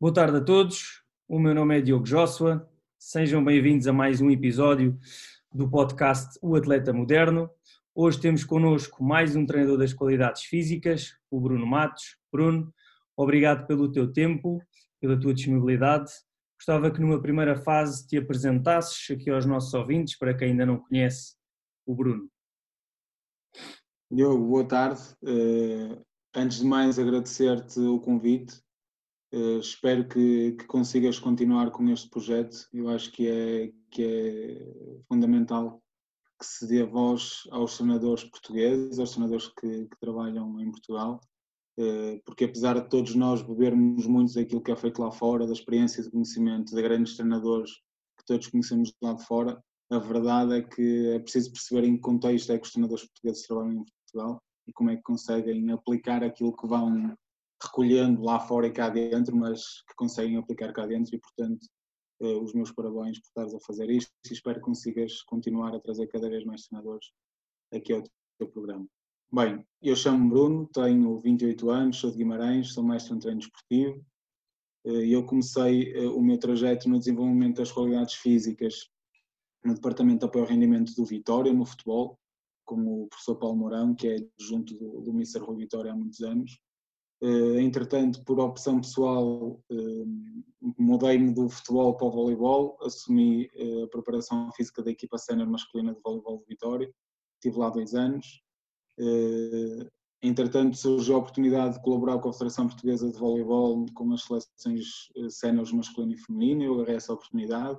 Boa tarde a todos, o meu nome é Diogo Joshua, sejam bem-vindos a mais um episódio do podcast O Atleta Moderno. Hoje temos connosco mais um treinador das qualidades físicas, o Bruno Matos. Bruno, obrigado pelo teu tempo, pela tua disponibilidade. Gostava que numa primeira fase te apresentasses aqui aos nossos ouvintes, para quem ainda não conhece o Bruno. Diogo, boa tarde. Uh, antes de mais, agradecer-te o convite. Uh, espero que, que, consigas continuar com este projeto. Eu acho que é, que é fundamental que se dê voz aos treinadores portugueses, aos treinadores que, que trabalham em Portugal, uh, porque apesar de todos nós bebermos muito daquilo que é feito lá fora, da experiência e do conhecimento de grandes treinadores que todos conhecemos lá de fora, a verdade é que é preciso perceber em que contexto é que os treinadores portugueses trabalham em Portugal e como é que conseguem aplicar aquilo que vão recolhendo lá fora e cá dentro, mas que conseguem aplicar cá dentro e, portanto, eh, os meus parabéns por estares a fazer isto e espero que consigas continuar a trazer cada vez mais treinadores aqui ao teu programa. Bem, eu chamo-me Bruno, tenho 28 anos, sou de Guimarães, sou mestre em treino esportivo. Eh, eu comecei eh, o meu trajeto no desenvolvimento das qualidades físicas no Departamento de Apoio ao Rendimento do Vitória, no futebol, com o professor Paulo Mourão, que é junto do, do Mr. Rui Vitória há muitos anos. Uh, entretanto, por opção pessoal, uh, mudei-me do futebol para o voleibol, assumi uh, a preparação física da equipa sénior masculina de voleibol de Vitória, estive lá dois anos. entretanto, surgiu a oportunidade de colaborar com a Federação Portuguesa de Voleibol com as seleções séniores masculino e feminino, eu agarrei essa oportunidade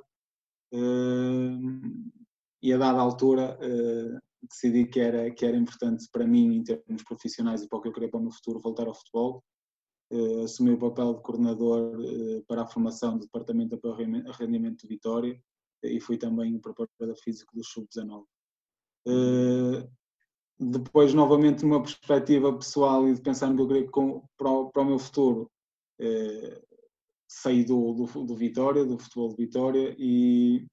e a dada altura decidi que era, que era importante para mim, em termos profissionais e para o que eu queria para o meu futuro, voltar ao futebol. assumi o papel de coordenador para a formação do Departamento de Apoio Rendimento de Vitória e fui também o preparador físico do Sub-19. depois, novamente, numa perspectiva pessoal e de pensar no que eu queria com, para, o, para o meu futuro, saí do, do, do, Vitória, do futebol de Vitória e,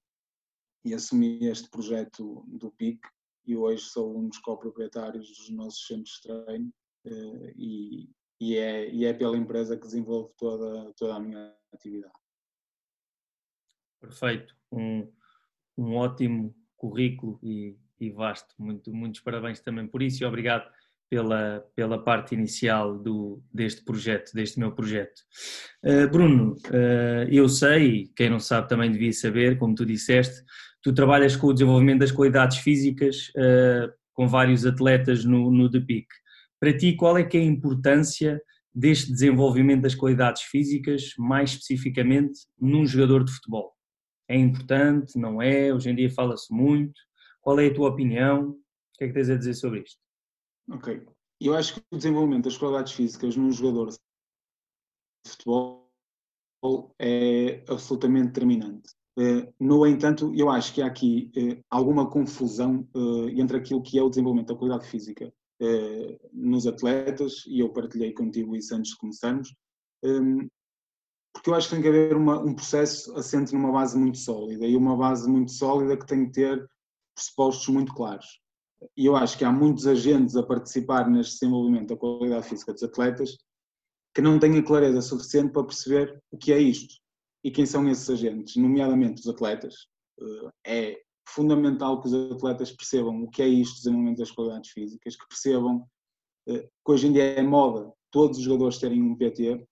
e assumi este projeto do PIC e hoje sou um dos coproprietários dos nossos centros de treino eh, e, e, é, e é pela empresa que desenvolvo toda, toda a minha atividade. Perfeito, um, um ótimo currículo e, e vasto, Muito, muitos parabéns também por isso e obrigado pela, pela parte inicial do, deste projeto, deste meu projeto. Uh, Bruno, uh, eu sei, quem não sabe também devia saber, como tu disseste, tu trabalhas com o desenvolvimento das qualidades físicas uh, com vários atletas no, no DPIC. Para ti, qual é que é a importância deste desenvolvimento das qualidades físicas, mais especificamente num jogador de futebol? É importante, não é? Hoje em dia fala-se muito. Qual é a tua opinião? O que é que tens a dizer sobre isto? Ok. Eu acho que o desenvolvimento das qualidades físicas num jogador de futebol é absolutamente determinante. Eh, no entanto, eu acho que há aqui eh, alguma confusão eh, entre aquilo que é o desenvolvimento da qualidade física nos atletas, e eu partilhei contigo isso antes de começarmos, ehm, porque eu acho que tem que haver uma, um processo assente numa base muito sólida, e uma base muito sólida que tem que ter pressupostos muito claros. E eu acho que há muitos agentes a participar neste desenvolvimento da qualidade física dos atletas que não têm a clareza suficiente para perceber o que é isto e quem são esses agentes, nomeadamente os atletas. Eh, é fundamental que os atletas percebam o que é isto, desenvolvimento das qualidades físicas, que percebam eh, que hoje em dia é moda todos os jogadores terem um PT,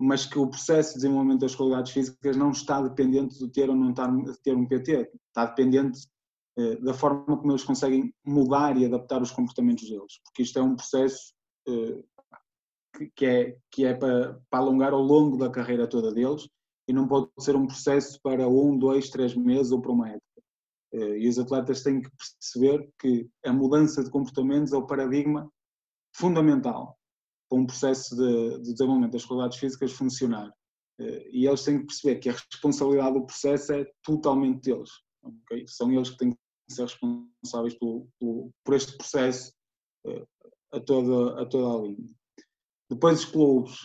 mas que o processo de desenvolvimento das qualidades físicas não está dependente de ter ou não ter um PT, está dependente eh, da forma como eles conseguem mudar e adaptar os comportamentos deles, porque isto é um processo que é, que é para, para alongar ao longo da carreira toda deles e não pode ser um processo para um, dois, três meses ou para uma época. Eh, e os atletas têm que perceber que a mudança de comportamentos é o paradigma fundamental para um processo de, de desenvolvimento das qualidades físicas funcionar. E eles têm que perceber que a responsabilidade do processo é totalmente deles. Okay? São eles que têm que ser responsáveis por, este processo uh, a, toda, a toda a linha. Depois os clubes,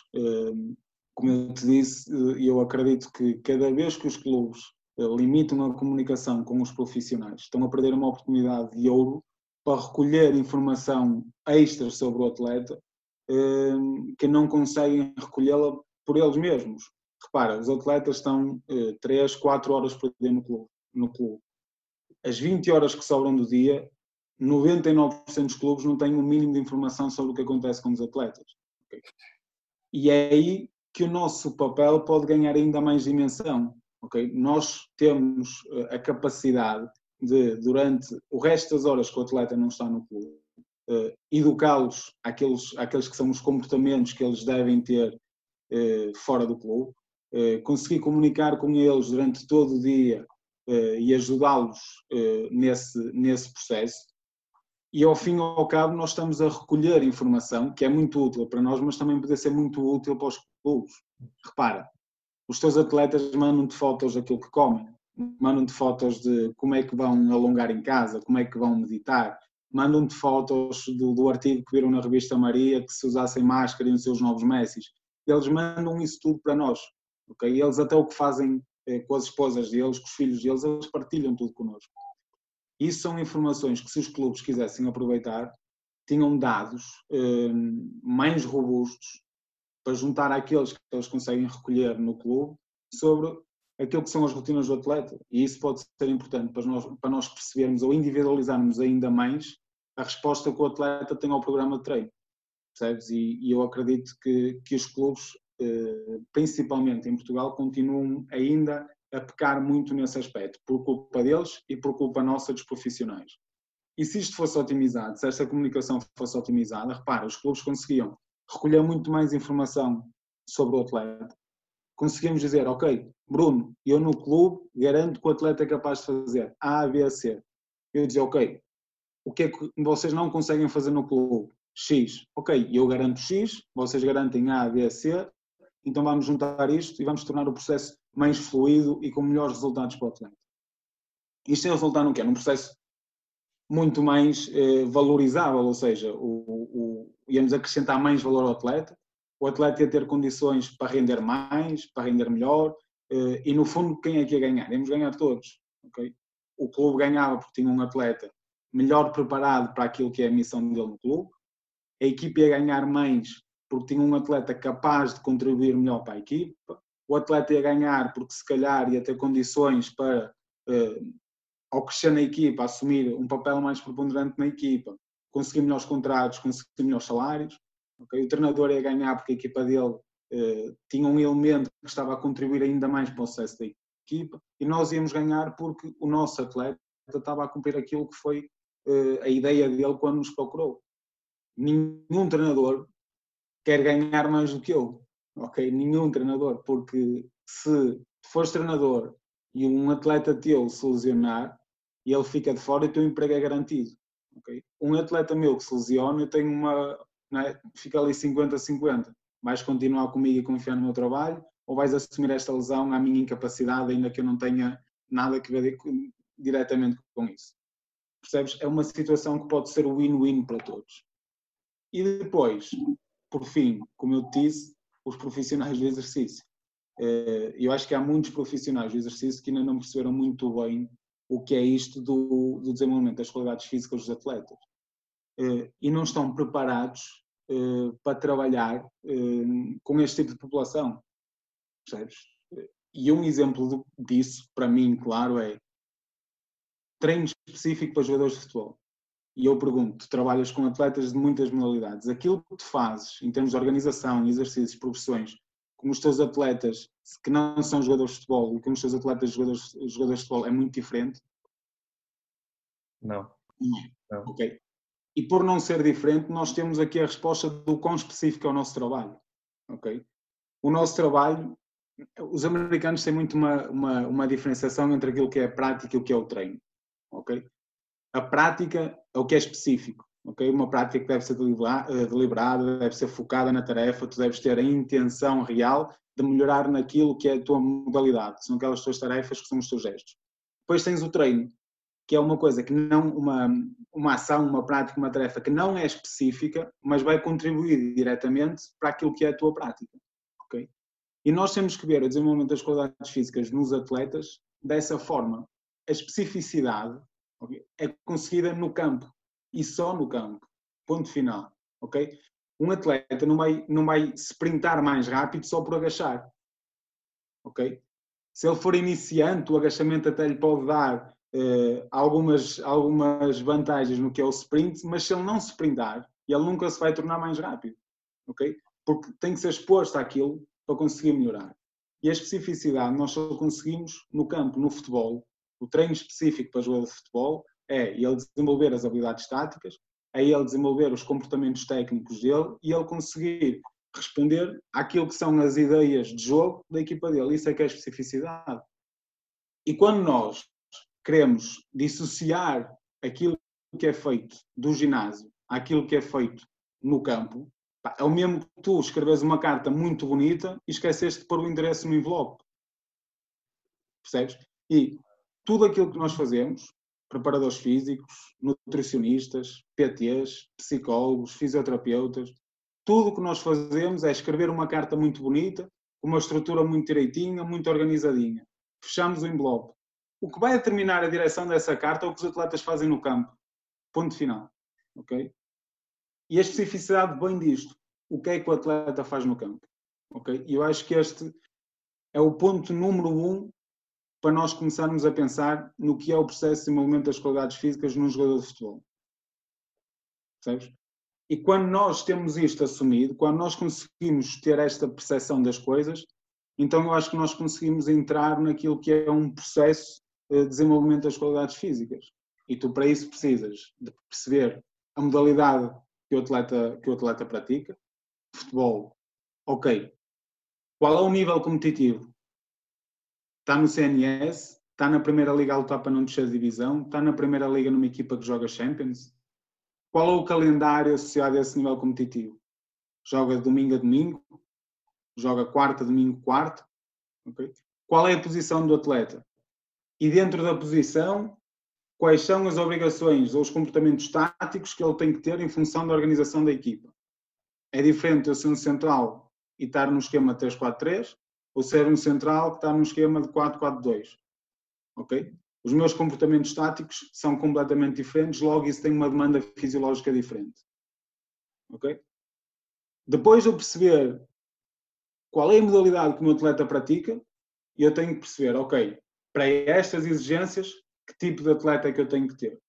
como eu te disse, uh, eu acredito que cada vez que os clubes limitam a comunicação com os profissionais, estão a perder uma oportunidade de ouro para recolher informação extra sobre o atleta que não conseguem recolhê-la por eles mesmos. repara, os atletas estão uh, 3, 4 horas por dia no clube, no clube. As 20 horas que sobram do dia, 99% dos clubes não têm o um mínimo de informação sobre o que acontece com os atletas. E é aí que o nosso papel pode ganhar ainda mais dimensão. Okay? Nós temos eh, a capacidade de, durante o resto das horas que o atleta não está no clube, uh, educá-los àqueles, àqueles que são os comportamentos que eles devem ter uh, fora do clube, uh, conseguir comunicar com eles durante todo o dia e ajudá-los nesse, nesse processo. E ao fim e ao cabo, nós estamos a recolher informação que é muito útil para nós, mas também pode ser muito útil para os clubes. Repara, os teus atletas mandam-te fotos daquilo que comem, mandam-te fotos de como é que vão alongar em casa, como é que vão meditar, mandam-te fotos do, do, artigo que viram na revista Maria que se usassem máscara e os seus novos Messis. Eles mandam isso tudo para nós. Okay? Eles até o que fazem eh, com as esposas deles, com os filhos deles, eles partilham tudo connosco. Isso são informações que se os clubes quisessem aproveitar, tinham dados eh, mais robustos para juntar àqueles que eles conseguem recolher no clube sobre aquilo que são as rotinas do atleta. E isso pode ser importante para nós, para nós percebermos ou individualizarmos ainda mais a resposta que o atleta tem ao programa de treino. Percebes? E, e eu acredito que, que os clubes, eh, principalmente em Portugal, continuam ainda a pecar muito nesse aspecto, por culpa deles e por culpa nossa dos profissionais. E se isto fosse otimizado, se esta comunicação fosse otimizada, repara, os clubes conseguiam recolher muito mais informação sobre o atleta. Conseguimos dizer, ok, Bruno, eu no clube garanto que o atleta é capaz de fazer A, B, C. Eu dizia, ok, o que é que vocês não conseguem fazer no clube? X. Ok, eu garanto X, vocês garantem A, B, C, então vamos juntar isto e vamos tornar o processo mais fluido e com melhores resultados para o atleta. Isto é resultar no quê? Num processo muito mais eh, valorizável, ou seja, o, o, íamos acrescentar mais valor ao atleta, o atleta ia ter condições para render mais, para render melhor, eh, e no fundo quem é que ia ganhar? Íamos ganhar todos. Okay? O clube ganhava porque tinha um atleta melhor preparado para aquilo que é a missão dele no clube, a equipe ia ganhar mais porque tinha um atleta capaz de contribuir melhor para a equipa, o atleta ia ganhar porque se calhar ia ter condições para eh, ao crescer na equipa, assumir um papel mais preponderante na equipa, conseguir melhores contratos, conseguir melhores salários. Okay? O treinador ia ganhar porque a equipa dele eh, tinha um elemento que estava a contribuir ainda mais para o sucesso da equipa e nós íamos ganhar porque o nosso atleta estava a cumprir aquilo que foi eh, a ideia dele quando nos procurou. Nenhum treinador quer ganhar mais do que eu, ok? Nenhum treinador, porque se fores treinador e um atleta teu se lesionar, e ele fica de fora e o teu emprego é garantido. Okay? Um atleta meu que se lesiona, eu tenho uma. É? Fica ali 50-50. Vais continuar comigo e confiar no meu trabalho ou vais assumir esta lesão à minha incapacidade, ainda que eu não tenha nada a ver diretamente com isso? Percebes? É uma situação que pode ser win-win para todos. E depois, por fim, como eu te disse, os profissionais do exercício. Eh, eu acho que há muitos profissionais do exercício que ainda não perceberam muito bem o que é isto do, do desenvolvimento das qualidades físicas dos atletas. Uh, e não estão preparados uh, para trabalhar uh, com este tipo de população. Percebes? E um exemplo disso, para mim, claro, é treino específico para jogadores de futebol. E eu pergunto, tu trabalhas com atletas de muitas modalidades, aquilo que tu fazes em termos de organização, exercícios, progressões, como os teus atletas que não são jogadores de futebol e como os teus atletas jogadores, jogadores de futebol é muito diferente? Não. não. Ok. E por não ser diferente, nós temos aqui a resposta do quão específico é o nosso trabalho. Ok? O nosso trabalho, os americanos têm muito uma, uma, uma diferenciação entre aquilo que é a prática e o que é o treino. Ok? A prática é o que é específico. Okay? Uma prática que deve ser eh, deliberada, deve ser focada na tarefa, tu deves ter a intenção real de melhorar naquilo que é a tua modalidade, são aquelas tuas tarefas que são os teus gestos. Depois tens o treino, que é uma coisa que não, uma, uma ação, uma prática, uma tarefa que não é específica, mas vai contribuir diretamente para aquilo que é a tua prática. Okay? E nós temos que ver o desenvolvimento das qualidades físicas nos atletas dessa forma. A especificidade okay, é conseguida no campo, e só no campo. Ponto final. Ok? Um atleta não vai, não vai sprintar mais rápido só por agachar. ok? Se ele for iniciante, o agachamento até lhe pode dar uh, algumas, algumas vantagens no que é o sprint, mas se ele não sprintar, ele nunca se vai tornar mais rápido, ok? Porque tem que ser exposto àquilo para conseguir melhorar. E a especificidade nós só conseguimos no campo, no futebol. O treino específico para jogador de futebol é ele desenvolver as habilidades táticas, é ele desenvolver os comportamentos técnicos dele e ele conseguir responder àquilo que são as ideias de jogo da equipa dele. Isso é que é a especificidade. E quando nós queremos dissociar aquilo que é feito do ginásio àquilo que é feito no campo, é o mesmo que tu escreves uma carta muito bonita e esqueceste de pôr o endereço no envelope. Percebes? E tudo aquilo que nós fazemos, preparadores físicos, nutricionistas, PTs, psicólogos, fisioterapeutas, tudo o que nós fazemos é escrever uma carta muito bonita, com uma estrutura muito direitinha, muito organizadinha. Fechamos o envelope. O que vai determinar a direção dessa carta é o que os atletas fazem no campo. Ponto final. Ok? E a especificidade bem disto. O que é que o atleta faz no campo? Ok? E eu acho que este é o ponto número um para nós começarmos a pensar no que é o processo de desenvolvimento das qualidades físicas num jogador de futebol. Percebes? E quando nós temos isto assumido, quando nós conseguimos ter esta percepção das coisas, então eu acho que nós conseguimos entrar naquilo que é um processo de desenvolvimento das qualidades físicas. E tu, para isso, precisas de perceber a modalidade que o atleta, que o atleta pratica. Futebol, ok. Qual é o nível competitivo? Está no CNS? Está na Primeira Liga a lutar para não descer de divisão? Está na Primeira Liga numa equipa que joga Champions? Qual é o calendário associado a esse nível competitivo? Joga domingo a domingo? Joga quarta, domingo, quarta? Okay. Qual é a posição do atleta? E dentro da posição, quais são as obrigações ou os comportamentos táticos que ele tem que ter em função da organização da equipa? É diferente eu ser um central e estar no esquema 3-4-3 ou ser um central que está num esquema de 4-4-2. Ok? Os meus comportamentos táticos são completamente diferentes, logo isso tem uma demanda fisiológica diferente. Ok? Depois de eu perceber qual é a modalidade que o meu atleta pratica, eu tenho que perceber, ok, para estas exigências, que tipo de atleta é que eu tenho que ter?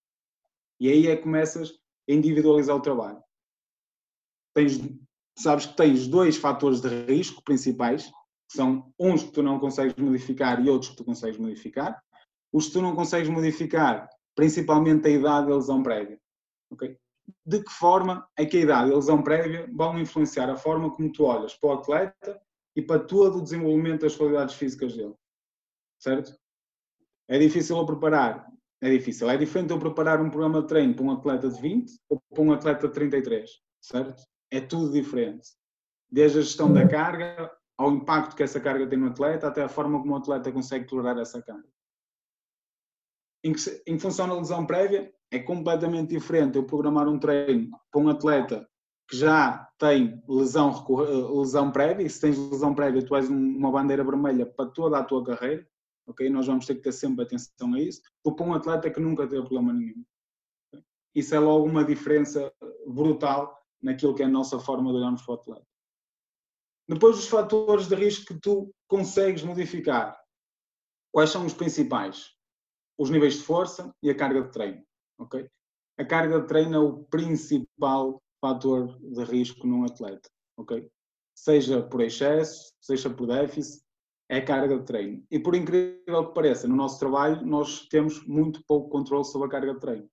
E aí é que começas a individualizar o trabalho. Tens, sabes que tens dois fatores de risco principais, são uns que tu não consegues modificar e outros que tu consegues modificar. Os que tu não consegues modificar, principalmente a idade e a lesão prévia. Okay? De que forma é que a idade e a lesão prévia vão influenciar a forma como tu olhas para o atleta e para todo o desenvolvimento das qualidades físicas dele? Certo? É difícil eu preparar? É difícil. É diferente eu preparar um programa de treino para um atleta de 20 ou para um atleta de 33, certo? É tudo diferente. Desde a gestão da carga, ao impacto que essa carga tem no atleta, até a forma como o atleta consegue tolerar essa carga em, que, em função da lesão prévia, é completamente diferente eu programar um treino para um atleta que já tem lesão, eh, lesão prévia, e se tens lesão prévia, tu és uma bandeira vermelha para toda a tua carreira, ok? Nós vamos ter que ter sempre atenção a isso, ou para um atleta que nunca teve problema nenhum. Isso é logo uma diferença brutal naquilo que é a nossa forma de olharmos para o atleta. Depois, os fatores de risco que tu consegues modificar. Quais são os principais? os níveis de força e a carga de treino. Okay? A carga de treino é o principal fator de risco num atleta. Okay? Seja por excesso, seja por déficit, é a carga de treino. E por incrível que pareça, no nosso trabalho nós temos muito pouco controle sobre a carga de treino.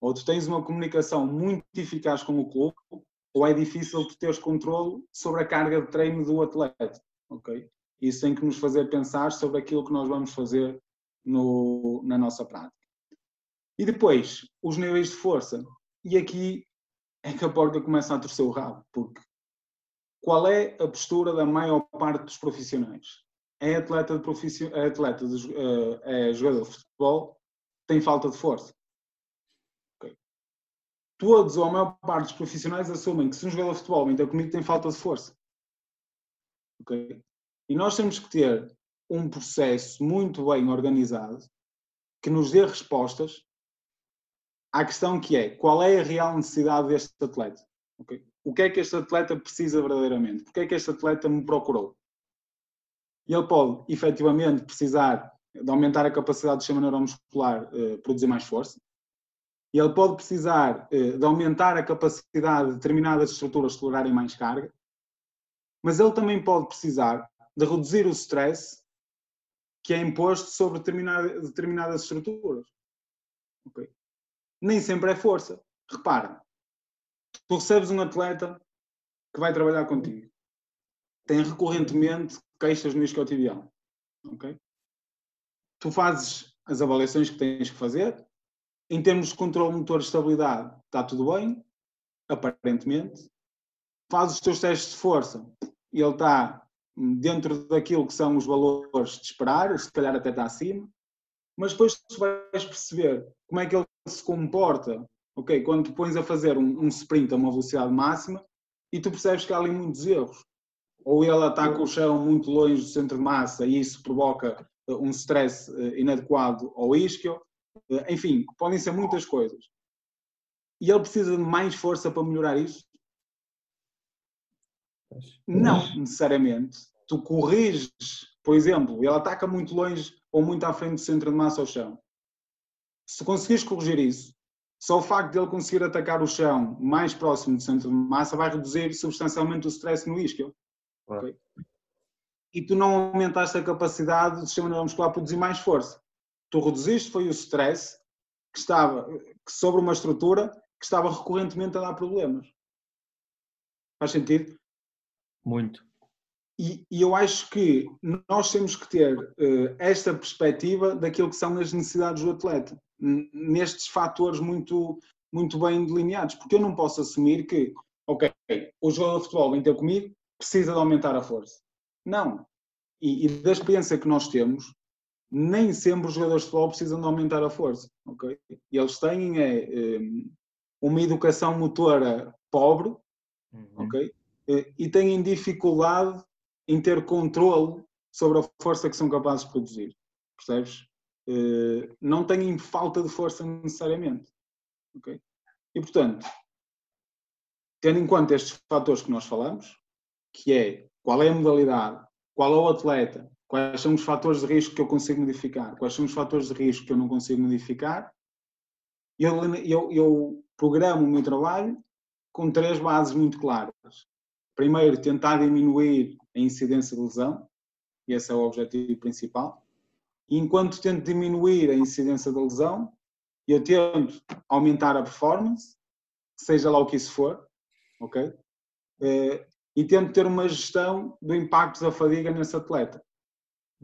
Ou tu tens uma comunicação muito eficaz com o clube, ou é difícil tu teres controle sobre a carga de treino do atleta. Okay? Isso tem que nos fazer pensar sobre aquilo que nós vamos fazer no, na nossa prática. E depois, os níveis de força. E aqui é que a porca começa a torcer o rabo, porque qual é a postura da maior parte dos profissionais? É atleta de, profissio... é atleta de, uh, é jogador de futebol, tem falta de força. Todos ou a maior parte dos profissionais assumem que se um jogador de futebol entra comigo tem falta de força. Okay? E nós temos que ter um processo muito bem organizado que nos dê respostas à questão que é qual é a real necessidade deste atleta? Okay? O que é que este atleta precisa verdadeiramente? Porque é que este atleta me procurou? E ele pode, efetivamente, precisar de aumentar a capacidade do sistema neuromuscular, eh, produzir mais força. E ele pode precisar eh, de aumentar a capacidade de determinadas estruturas tolerarem mais carga. Mas ele também pode precisar de reduzir o stress que é imposto sobre determinada, determinadas estruturas. Okay? Nem sempre é força. Repara, tu recebes um atleta que vai trabalhar contigo. Tem recorrentemente queixas no isquiotibial. Ok? Tu fazes as avaliações que tens que fazer. Em termos de controle motor de estabilidade, está tudo bem, aparentemente. Fazes os teus testes de força e ele está dentro daquilo que são os valores de esperar, se calhar até está acima. Mas depois tu vais perceber como é que ele se comporta, ok? Quando tu pões a fazer um, um sprint a uma velocidade máxima e tu percebes que há ali muitos erros ou ele ataca o chão muito longe do centro de massa e isso provoca eh, um stress eh, inadequado ao isquio. Eh, enfim, podem ser muitas coisas. E ele precisa de mais força para melhorar isso? Não, necessariamente. Tu corriges, por exemplo, ele ataca muito longe ou muito à frente do centro de massa ao chão. Se conseguires corrigir isso, só o facto de ele conseguir atacar o chão mais próximo do centro de massa vai reduzir substancialmente o stress no isquio. Okay? E tu não aumentaste a capacidade do sistema neuromuscular a produzir mais força. Tu reduziste foi o stress que estava que sobre uma estrutura que estava recorrentemente a dar problemas. Faz sentido? Muito. E, e eu acho que nós temos que ter uh, esta perspectiva daquilo que são as necessidades do atleta, nestes fatores muito, muito bem delineados, porque eu não posso assumir que, ok, o jogador de futebol vem ter comigo, precisa de aumentar a força. Não. E, e, da experiência que nós temos, nem sempre os jogadores de futebol precisam de aumentar a força. Okay? E eles têm é, um, uma educação motora pobre uhum. okay? e têm dificuldade em ter controle sobre a força que são capazes de produzir. Percebes? Uh, não têm falta de força necessariamente. Okay? E portanto, tendo em conta estes fatores que nós falamos, que é qual é a modalidade, qual é o atleta, quais são os fatores de risco que eu consigo modificar, quais são os fatores de risco que eu não consigo modificar, eu, eu, eu programo o meu trabalho com três bases muito claras. Primeiro, tentar diminuir a incidência de lesão, e esse é o objetivo principal. E enquanto tento diminuir a incidência da lesão, eu tento aumentar a performance, seja lá o que isso for, ok? Eh, e tento ter uma gestão do impacto da fadiga nesse atleta.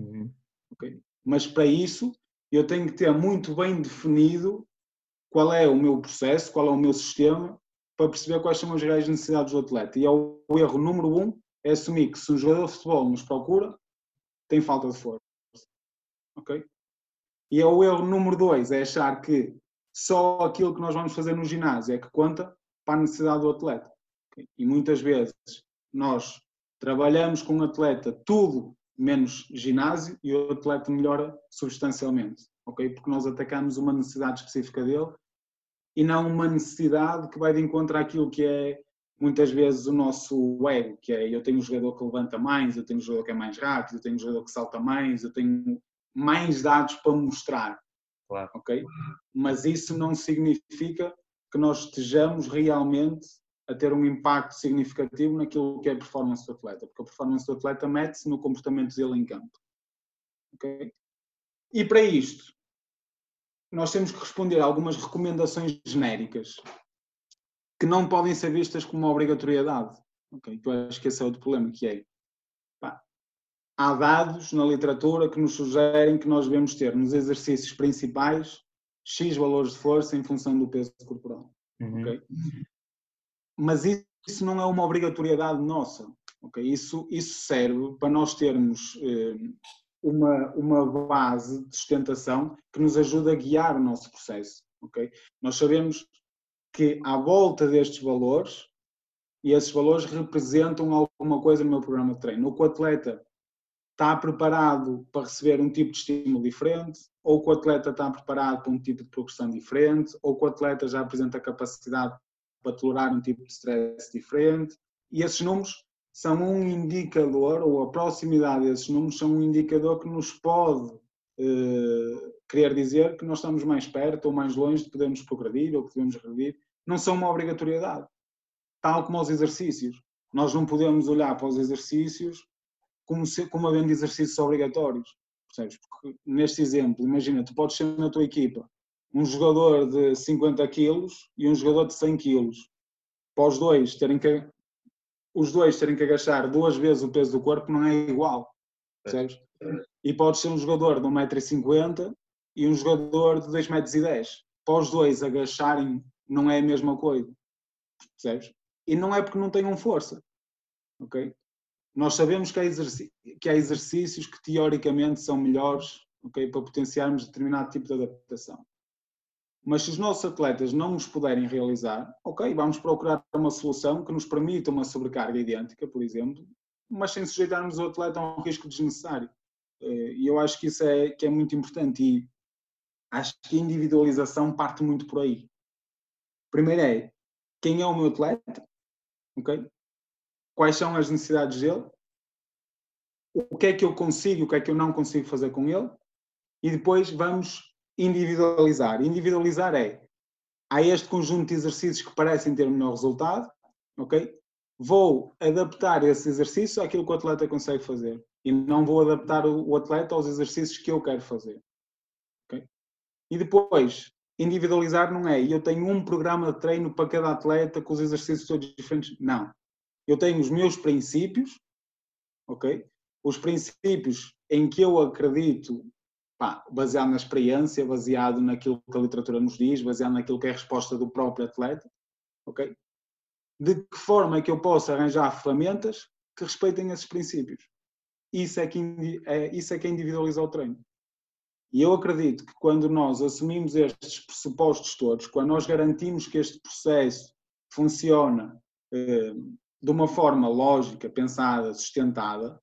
Uhum. Okay? Mas para isso eu tenho que ter muito bem definido qual é o meu processo, qual é o meu sistema, para perceber quais são as reais necessidades do atleta. E é o, erro número um é assumir que se um jogador de futebol nos procura, tem falta de força. Ok? E é o erro número dois, é achar que só aquilo que nós vamos fazer no ginásio é que conta para a necessidade do atleta. E muitas vezes nós trabalhamos com um atleta tudo menos ginásio e o atleta melhora substancialmente, ok? Porque nós atacamos uma necessidade específica dele e não uma necessidade que vai de encontro àquilo que é muitas vezes o nosso ego, que é eu tenho um jogador que levanta mais, eu tenho um jogador que é mais rápido, eu tenho um jogador que salta mais, eu tenho mais dados para mostrar, claro. ok? Mas isso não significa que nós estejamos realmente a ter um impacto significativo naquilo que é a performance do atleta, porque a performance do atleta mete-se no comportamento dele em campo. Okay? E para isto, nós temos que responder a algumas recomendações genéricas que não podem ser vistas como uma obrigatoriedade. Okay? Eu acho que esse é outro problema, que é pá, há dados na literatura que nos sugerem que nós devemos ter nos exercícios principais X valores de força em função do peso corporal. Uhum. Okay? Mas isso não é uma obrigatoriedade nossa. Okay? Isso, isso serve para nós termos eh, uma, uma base de sustentação que nos ajuda a guiar o nosso processo. Okay? Nós sabemos que à volta destes valores, e esses valores representam alguma coisa no meu programa de treino. Ou que o atleta está preparado para receber um tipo de estímulo diferente, ou que o atleta está preparado para um tipo de progressão diferente, ou que o atleta já apresenta capacidade para tolerar um tipo de stress diferente. E esses números são um indicador, ou a proximidade desses números são um indicador que nos pode eh, querer dizer que nós estamos mais perto ou mais longe de podermos progredir ou que devemos regredir. Não são uma obrigatoriedade. Tal como os exercícios. Nós não podemos olhar para os exercícios como, se, como havendo exercícios obrigatórios. Percebes? Porque neste exemplo, imagina, tu podes ser na tua equipa um jogador de 50 quilos e um jogador de 100 quilos. Para os dois terem que os dois terem que agachar duas vezes o peso do corpo não é igual. Percebes? E pode ser um jogador de 1,50m e um jogador de 2,10m. Para os dois agacharem não é a mesma coisa. Percebes? E não é porque não tenham força. Ok? Nós sabemos que há, que há exercícios que teoricamente são melhores okay, para potenciarmos determinado tipo de adaptação. Mas se os nossos atletas não os puderem realizar, ok, vamos procurar uma solução que nos permita uma sobrecarga idêntica, por exemplo, mas sem sujeitarmos o atleta a um risco desnecessário. Eh, e eu acho que isso é, que é muito importante e acho que a individualização parte muito por aí. Primeiro é, quem é o meu atleta? Ok? Quais são as necessidades dele? O que é que eu consigo, o que é que eu não consigo fazer com ele? E depois vamos individualizar. Individualizar é, há este conjunto de exercícios que parecem ter melhor resultado, ok? Vou adaptar esse exercício àquilo que o atleta consegue fazer e não vou adaptar o atleta aos exercícios que eu quero fazer. Okay? E depois, individualizar não é eu tenho um programa de treino para cada atleta com os exercícios todos diferentes. Não. Eu tenho os meus princípios, ok? Os princípios em que eu acredito pá, baseado na experiência, baseado naquilo que a literatura nos diz, baseado naquilo que é a resposta do próprio atleta, ok? De que forma é que eu posso arranjar ferramentas que respeitem esses princípios? Isso é que, é, isso é que individualiza o treino. E eu acredito que quando nós assumimos estes pressupostos todos, quando nós garantimos que este processo funciona eh, de uma forma lógica, pensada, sustentada,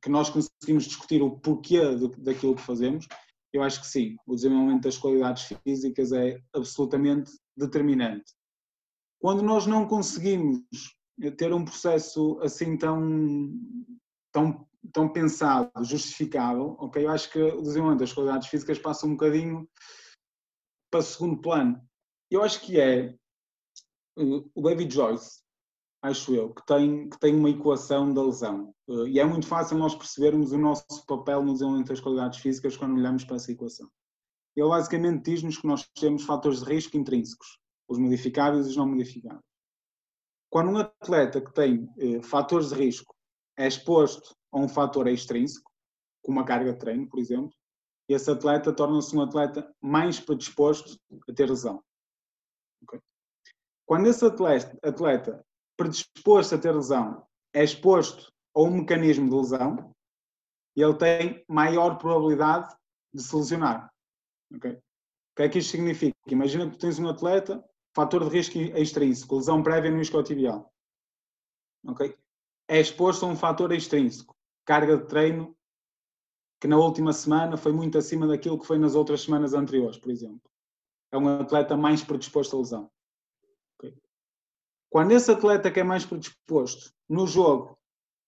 que nós conseguimos discutir o porquê daquilo que fazemos, eu acho que sim, o desenvolvimento das qualidades físicas é absolutamente determinante. Quando nós não conseguimos ter um processo assim tão, tão, tão pensado, justificável, ok, eu acho que o desenvolvimento das qualidades físicas passa um bocadinho para segundo plano. Eu acho que é eh, o David Joyce, acho eu, que tem, que tem uma equação da lesão. Eh, e é muito fácil nós percebermos o nosso papel no desenvolvimento das qualidades físicas quando olhamos para essa equação. Ele basicamente diz-nos que nós temos fatores de risco intrínsecos, os modificáveis e os não modificáveis. Quando um atleta que tem eh, fatores de risco é exposto a um fator extrínseco, como a carga de treino, por exemplo, esse atleta torna-se um atleta mais predisposto a ter lesão. Okay? Quando esse atleta, atleta predisposto a ter lesão é exposto a um mecanismo de lesão, ele tem maior probabilidade de se lesionar. Okay? O que é que isto significa? Imagina que tu tens um atleta, fator de risco extrínseco, lesão prévia no isquiotibial. É exposto a um fator extrínseco, carga de treino, que na última semana foi muito acima daquilo que foi nas outras semanas anteriores, por exemplo. É um atleta mais predisposto a lesão. Quando esse atleta que é mais predisposto no jogo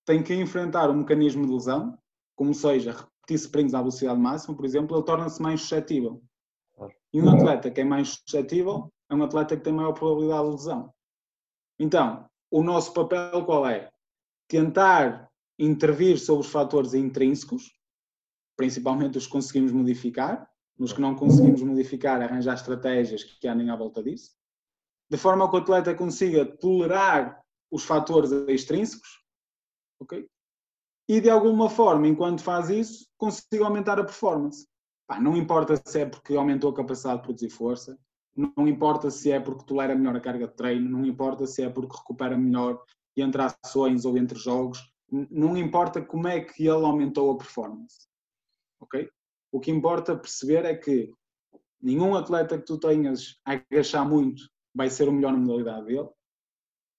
tem que enfrentar um mecanismo de lesão, como seja repetir sprints à velocidade máxima, por exemplo, ele torna-se mais suscetível. E um atleta que é mais suscetível é um atleta que tem maior probabilidade de lesão. Então, o nosso papel qual é? Tentar intervir sobre os fatores intrínsecos, principalmente os que conseguimos modificar, nos que não conseguimos modificar, arranjar estratégias que andem à volta disso de forma que o atleta consiga tolerar os fatores extrínsecos, ok? E de alguma forma, enquanto faz isso, consiga aumentar a performance. Pá, não importa se é porque aumentou a capacidade de produzir força, não importa se é porque tolera melhor a carga de treino, não importa se é porque recupera melhor entre ações ou entre jogos, não importa como é que ele aumentou a performance. Ok? O que importa perceber é que nenhum atleta que tu tenhas a agachar muito vai ser o melhor na modalidade dele.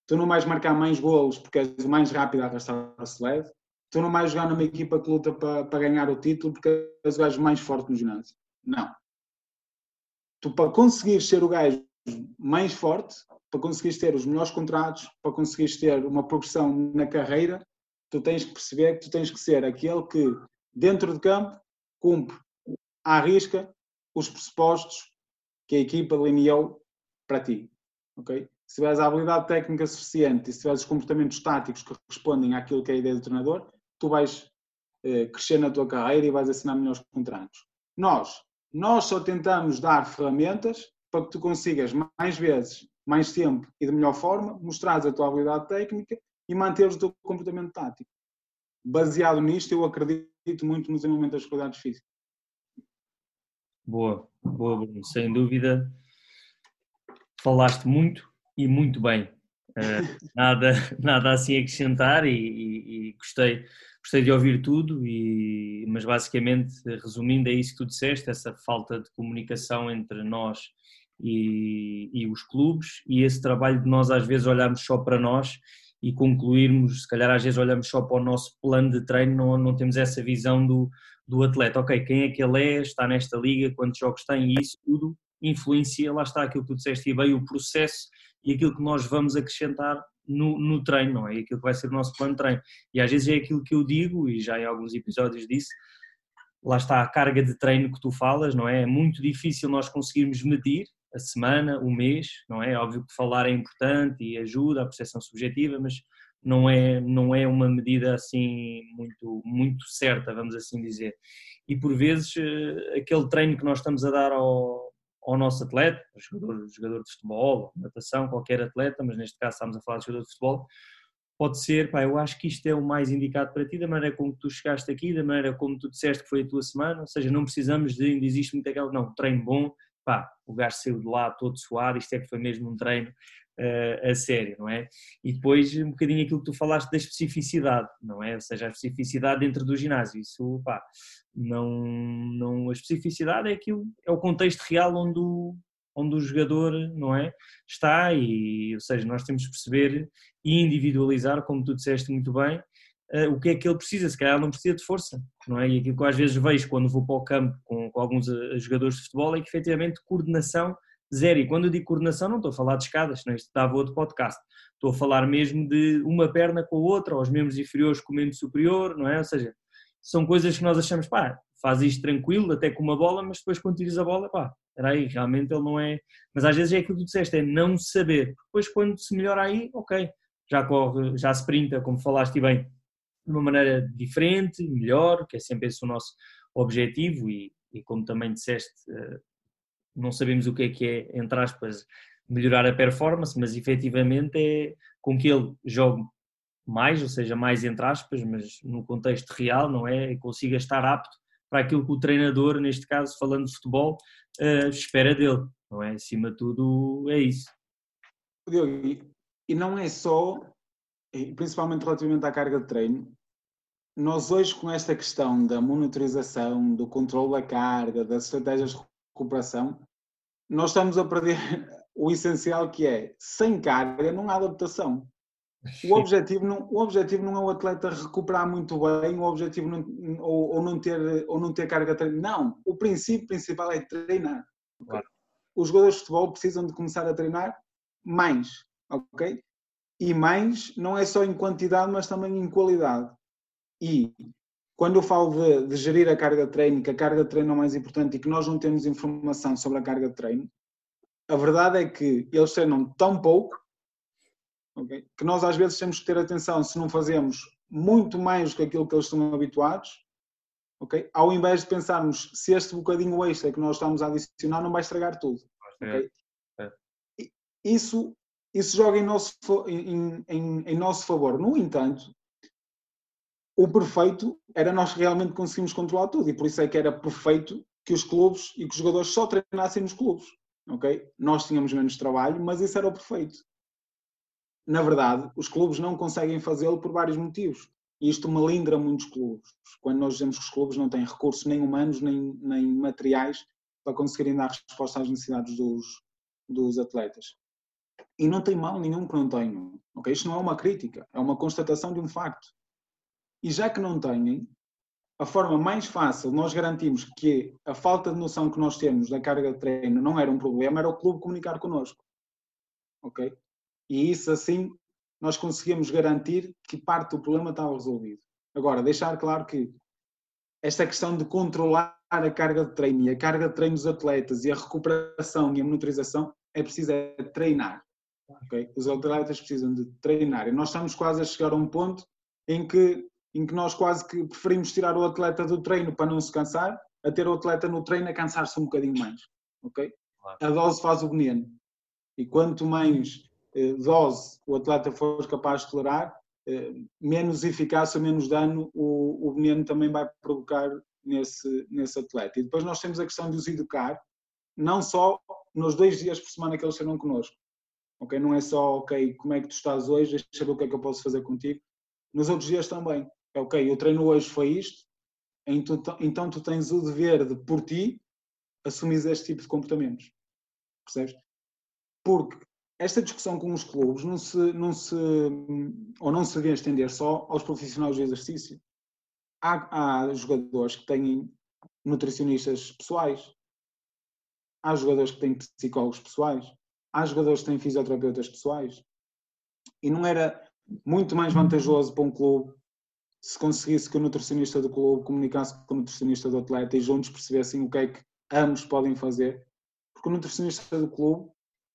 Tu não vais marcar mais golos porque és o mais rápido a arrastar a sled. Tu não vais jogar numa equipa que luta para, para ganhar o título porque és o gajo mais forte no ginásio. Não. Tu, para conseguir ser o gajo mais forte, para conseguires ter os melhores contratos, para conseguires ter uma progressão na carreira, tu tens que perceber que tu tens que ser aquele que, dentro de campo, cumpre à risca os pressupostos que a equipa delineou para ti. Okay? Se tiveres a habilidade técnica suficiente e se tiveres os comportamentos táticos que respondem àquilo que é a ideia do treinador, tu vais eh, crescer na tua carreira e vais assinar melhores contratos. Nós, nós só tentamos dar ferramentas para que tu consigas mais vezes, mais tempo e de melhor forma, mostrar a tua habilidade técnica e manteres o teu comportamento tático. Baseado nisto, eu acredito muito no desenvolvimento das qualidades físicas. Boa, boa, Bruno. Sem dúvida, falaste muito e muito bem. Uh, nada, nada assim a acrescentar e, e, e, gostei, gostei de ouvir tudo, e, mas basicamente, resumindo, é isso que tu disseste, essa falta de comunicação entre nós e, e os clubes e esse trabalho de nós às vezes olharmos só para nós e concluirmos, se calhar às vezes olhamos só para o nosso plano de treino, não, não temos essa visão do, do atleta, ok, quem é que ele é, está nesta liga, quantos jogos tem? E isso tudo influencia, lá está aquilo que tu disseste e bem o processo e aquilo que nós vamos acrescentar no, no treino, não é? Aquilo que vai ser o nosso plano de treino. E às vezes é aquilo que eu digo, e já em alguns episódios disse, lá está a carga de treino que tu falas, não é? É muito difícil nós conseguirmos medir, a semana, o mês, não é? Óbvio que falar é importante e ajuda a percepção subjetiva, mas não é, não é uma medida assim muito, muito certa, vamos assim dizer. E por vezes eh, aquele treino que nós estamos a dar ao, ao nosso atleta, jogador, jogador de futebol, natação, qualquer atleta, mas neste caso estamos a falar de jogador de futebol, pode ser, pá, eu acho que isto é o mais indicado para ti, da maneira como tu chegaste aqui, da maneira como tu disseste que foi a tua semana, ou seja, não precisamos de, ainda existe muito aquela, não, treino bom, pá, o gajo saiu de lá todo suado, isto é que foi mesmo um treino uh, a sério, não é? E depois um bocadinho aquilo que tu falaste da especificidade, não é? Ou seja, a especificidade dentro do ginásio, isso, pá, não, não, a especificidade é aquilo, é o contexto real onde o, onde o jogador, não é, está e, ou seja, nós temos que perceber e individualizar, como tu disseste muito bem, uh, o que é que ele precisa, se calhar não precisa de força, não é? E aquilo que eu às vezes vejo quando vou para o campo com, com alguns uh, jogadores de futebol é que efetivamente coordenação zero. E quando eu digo coordenação, não estou a falar de escadas, não, isto outro podcast. Estou a falar mesmo de uma perna com a outra, ou os membros inferiores com o membro superior, não é? Ou seja, são coisas que nós achamos, pá, faz isto tranquilo, até com uma bola, mas depois quando tiras a bola, pá, era aí, realmente ele não é. Mas às vezes é aquilo que tu disseste, é não saber. Depois quando se melhora aí, ok, já corre, já se printa, como falaste bem, de uma maneira diferente, melhor, que é sempre esse o nosso objetivo e, e como também disseste, eh, não sabemos o que é que é, entre aspas, melhorar a performance, mas efetivamente é com que ele jogue mais, ou seja, mais entre aspas, mas no contexto real, não é? E consiga estar apto para aquilo que o treinador, neste caso, falando de futebol, uh, espera dele, não é? Acima de tudo, é isso. Diogo, e não é só principalmente relativamente à carga de treino, nós hoje com esta questão da monitorização, do controle da carga, das estratégias recuperação, nós estamos a perder o essencial que é, sem carga não há adaptação. O objetivo não, o objetivo não é o atleta recuperar muito bem, o objetivo não, ou, ou, não ter, ou não ter carga treino. Não, o princípio principal é treinar. Claro. Os jogadores de futebol precisam de começar a treinar mais, ok? e mais não é só em quantidade, mas também em qualidade. E quando eu falo de, de, gerir a carga de treino, que a carga de treino é o mais importante e que nós não temos informação sobre a carga de treino, a verdade é que eles treinam tão pouco okay, que nós às vezes temos que ter atenção se não fazemos muito mais do que aquilo que eles estão habituados, okay, ao invés de pensarmos se este bocadinho extra que nós estamos a adicionar não vai estragar tudo. Okay? É. Isso isso joga em nosso, em, em, em nosso favor. No entanto, o perfeito era nós realmente conseguimos controlar tudo e por isso é que era perfeito que os clubes e que os jogadores só treinassem nos clubes. ok? Nós tínhamos menos trabalho, mas isso era o perfeito. Na verdade, os clubes não conseguem fazê-lo por vários motivos. E isto melindra muitos clubes. Quando nós dizemos que os clubes não têm recursos nem humanos nem, nem materiais para conseguirem dar resposta às necessidades dos, dos atletas. E não tem mal nenhum que não tenham. Okay? Isto não é uma crítica, é uma constatação de um facto. E já que não têm, a forma mais fácil nós garantirmos que a falta de noção que nós temos da carga de treino não era um problema, era o clube comunicar connosco. Ok? E isso assim nós conseguimos garantir que parte do problema estava resolvido. Agora, deixar claro que esta questão de controlar a carga de treino e a carga de treino dos atletas e a recuperação e a monitorização é preciso é treinar. Okay? Os atletas precisam de treinar e nós estamos quase a chegar a um ponto em que, em que nós quase que preferimos tirar o atleta do treino para não se cansar, a ter o atleta no treino a cansar-se um bocadinho mais. Okay? A dose faz o veneno. E quanto mais eh, dose o atleta for capaz de tolerar, eh, menos eficácia, menos dano o, o veneno também vai provocar nesse, nesse atleta. E depois nós temos a questão de os educar, não só nos dois dias por semana que eles serão connosco. Ok? Não é só, ok, como é que tu estás hoje, deixa eu saber o que é que eu posso fazer contigo. Nos outros dias também. Ok, o treino hoje foi isto, então tu tens o dever de, por ti, assumir este tipo de comportamentos. Percebes? Porque esta discussão com os clubes não se, não se, ou não se devia estender só aos profissionais de exercício. Há, há jogadores que têm nutricionistas pessoais, há jogadores que têm psicólogos pessoais, há jogadores que têm fisioterapeutas pessoais. E não era muito mais vantajoso para um clube se conseguisse que o nutricionista do clube comunicasse com o nutricionista do atleta e juntos percebessem o que é que ambos podem fazer. Porque o nutricionista do clube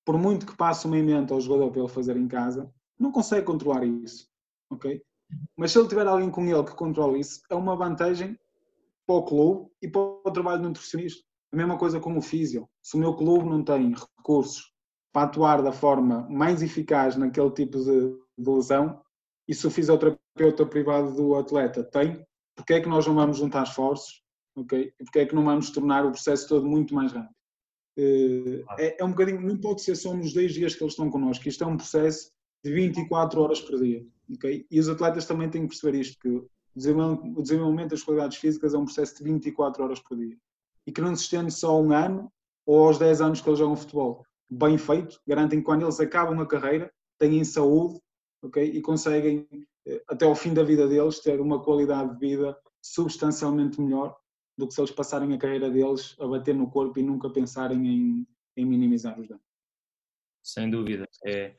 por muito que passe uma emenda ao jogador para ele fazer em casa, não consegue controlar isso, ok? Mas se ele tiver alguém com ele que controle isso, é uma vantagem para o clube e para o trabalho do nutricionista. A mesma coisa com o físio. Se o meu clube não tem recursos para atuar da forma mais eficaz naquele tipo de, de lesão, e se o fisioterapeuta privado do atleta tem, porque é que nós não vamos juntar esforços, ok? E porque é que não vamos tornar o processo todo muito mais rápido? Eh, é, é, um bocadinho, não pode ser só nos 10 dias que eles estão connosco, isto é um processo de 24 horas por dia, ok? E os atletas também têm que perceber isto, que o desenvolvimento das qualidades físicas é um processo de 24 horas por dia e que não se estende só a um ano ou aos 10 anos que eles jogam futebol. Bem feito, garantem que quando eles acabam a carreira têm saúde ok? e conseguem, eh, até ao fim da vida deles, ter uma qualidade de vida substancialmente melhor do que se eles passarem a carreira deles a bater no corpo e nunca pensarem em, em minimizar os danos. Sem dúvida. É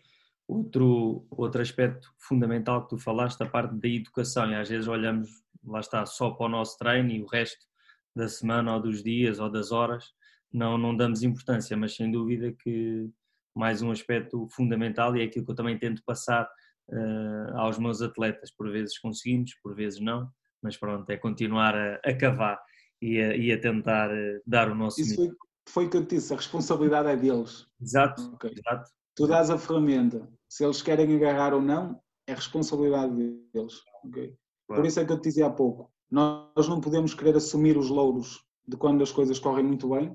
outro, outro aspecto fundamental que tu falaste, a parte da educação, e às vezes olhamos, lá está, só para o nosso treino e o resto da semana ou dos dias ou das horas não, não damos importância, mas sem dúvida que mais um aspecto fundamental e é aquilo que eu também tento passar uh, aos meus atletas. Por vezes conseguimos, por vezes não, mas pronto, é continuar a, a cavar e a, e a tentar eh, dar o nosso Isso foi, foi o que eu te disse, a responsabilidade é deles. Exato, okay. exato. Tu dás a ferramenta, se eles querem agarrar ou não, é responsabilidade deles. Okay? Claro. Por isso é que eu te dizia há pouco, nós não podemos querer assumir os louros de quando as coisas correm muito bem,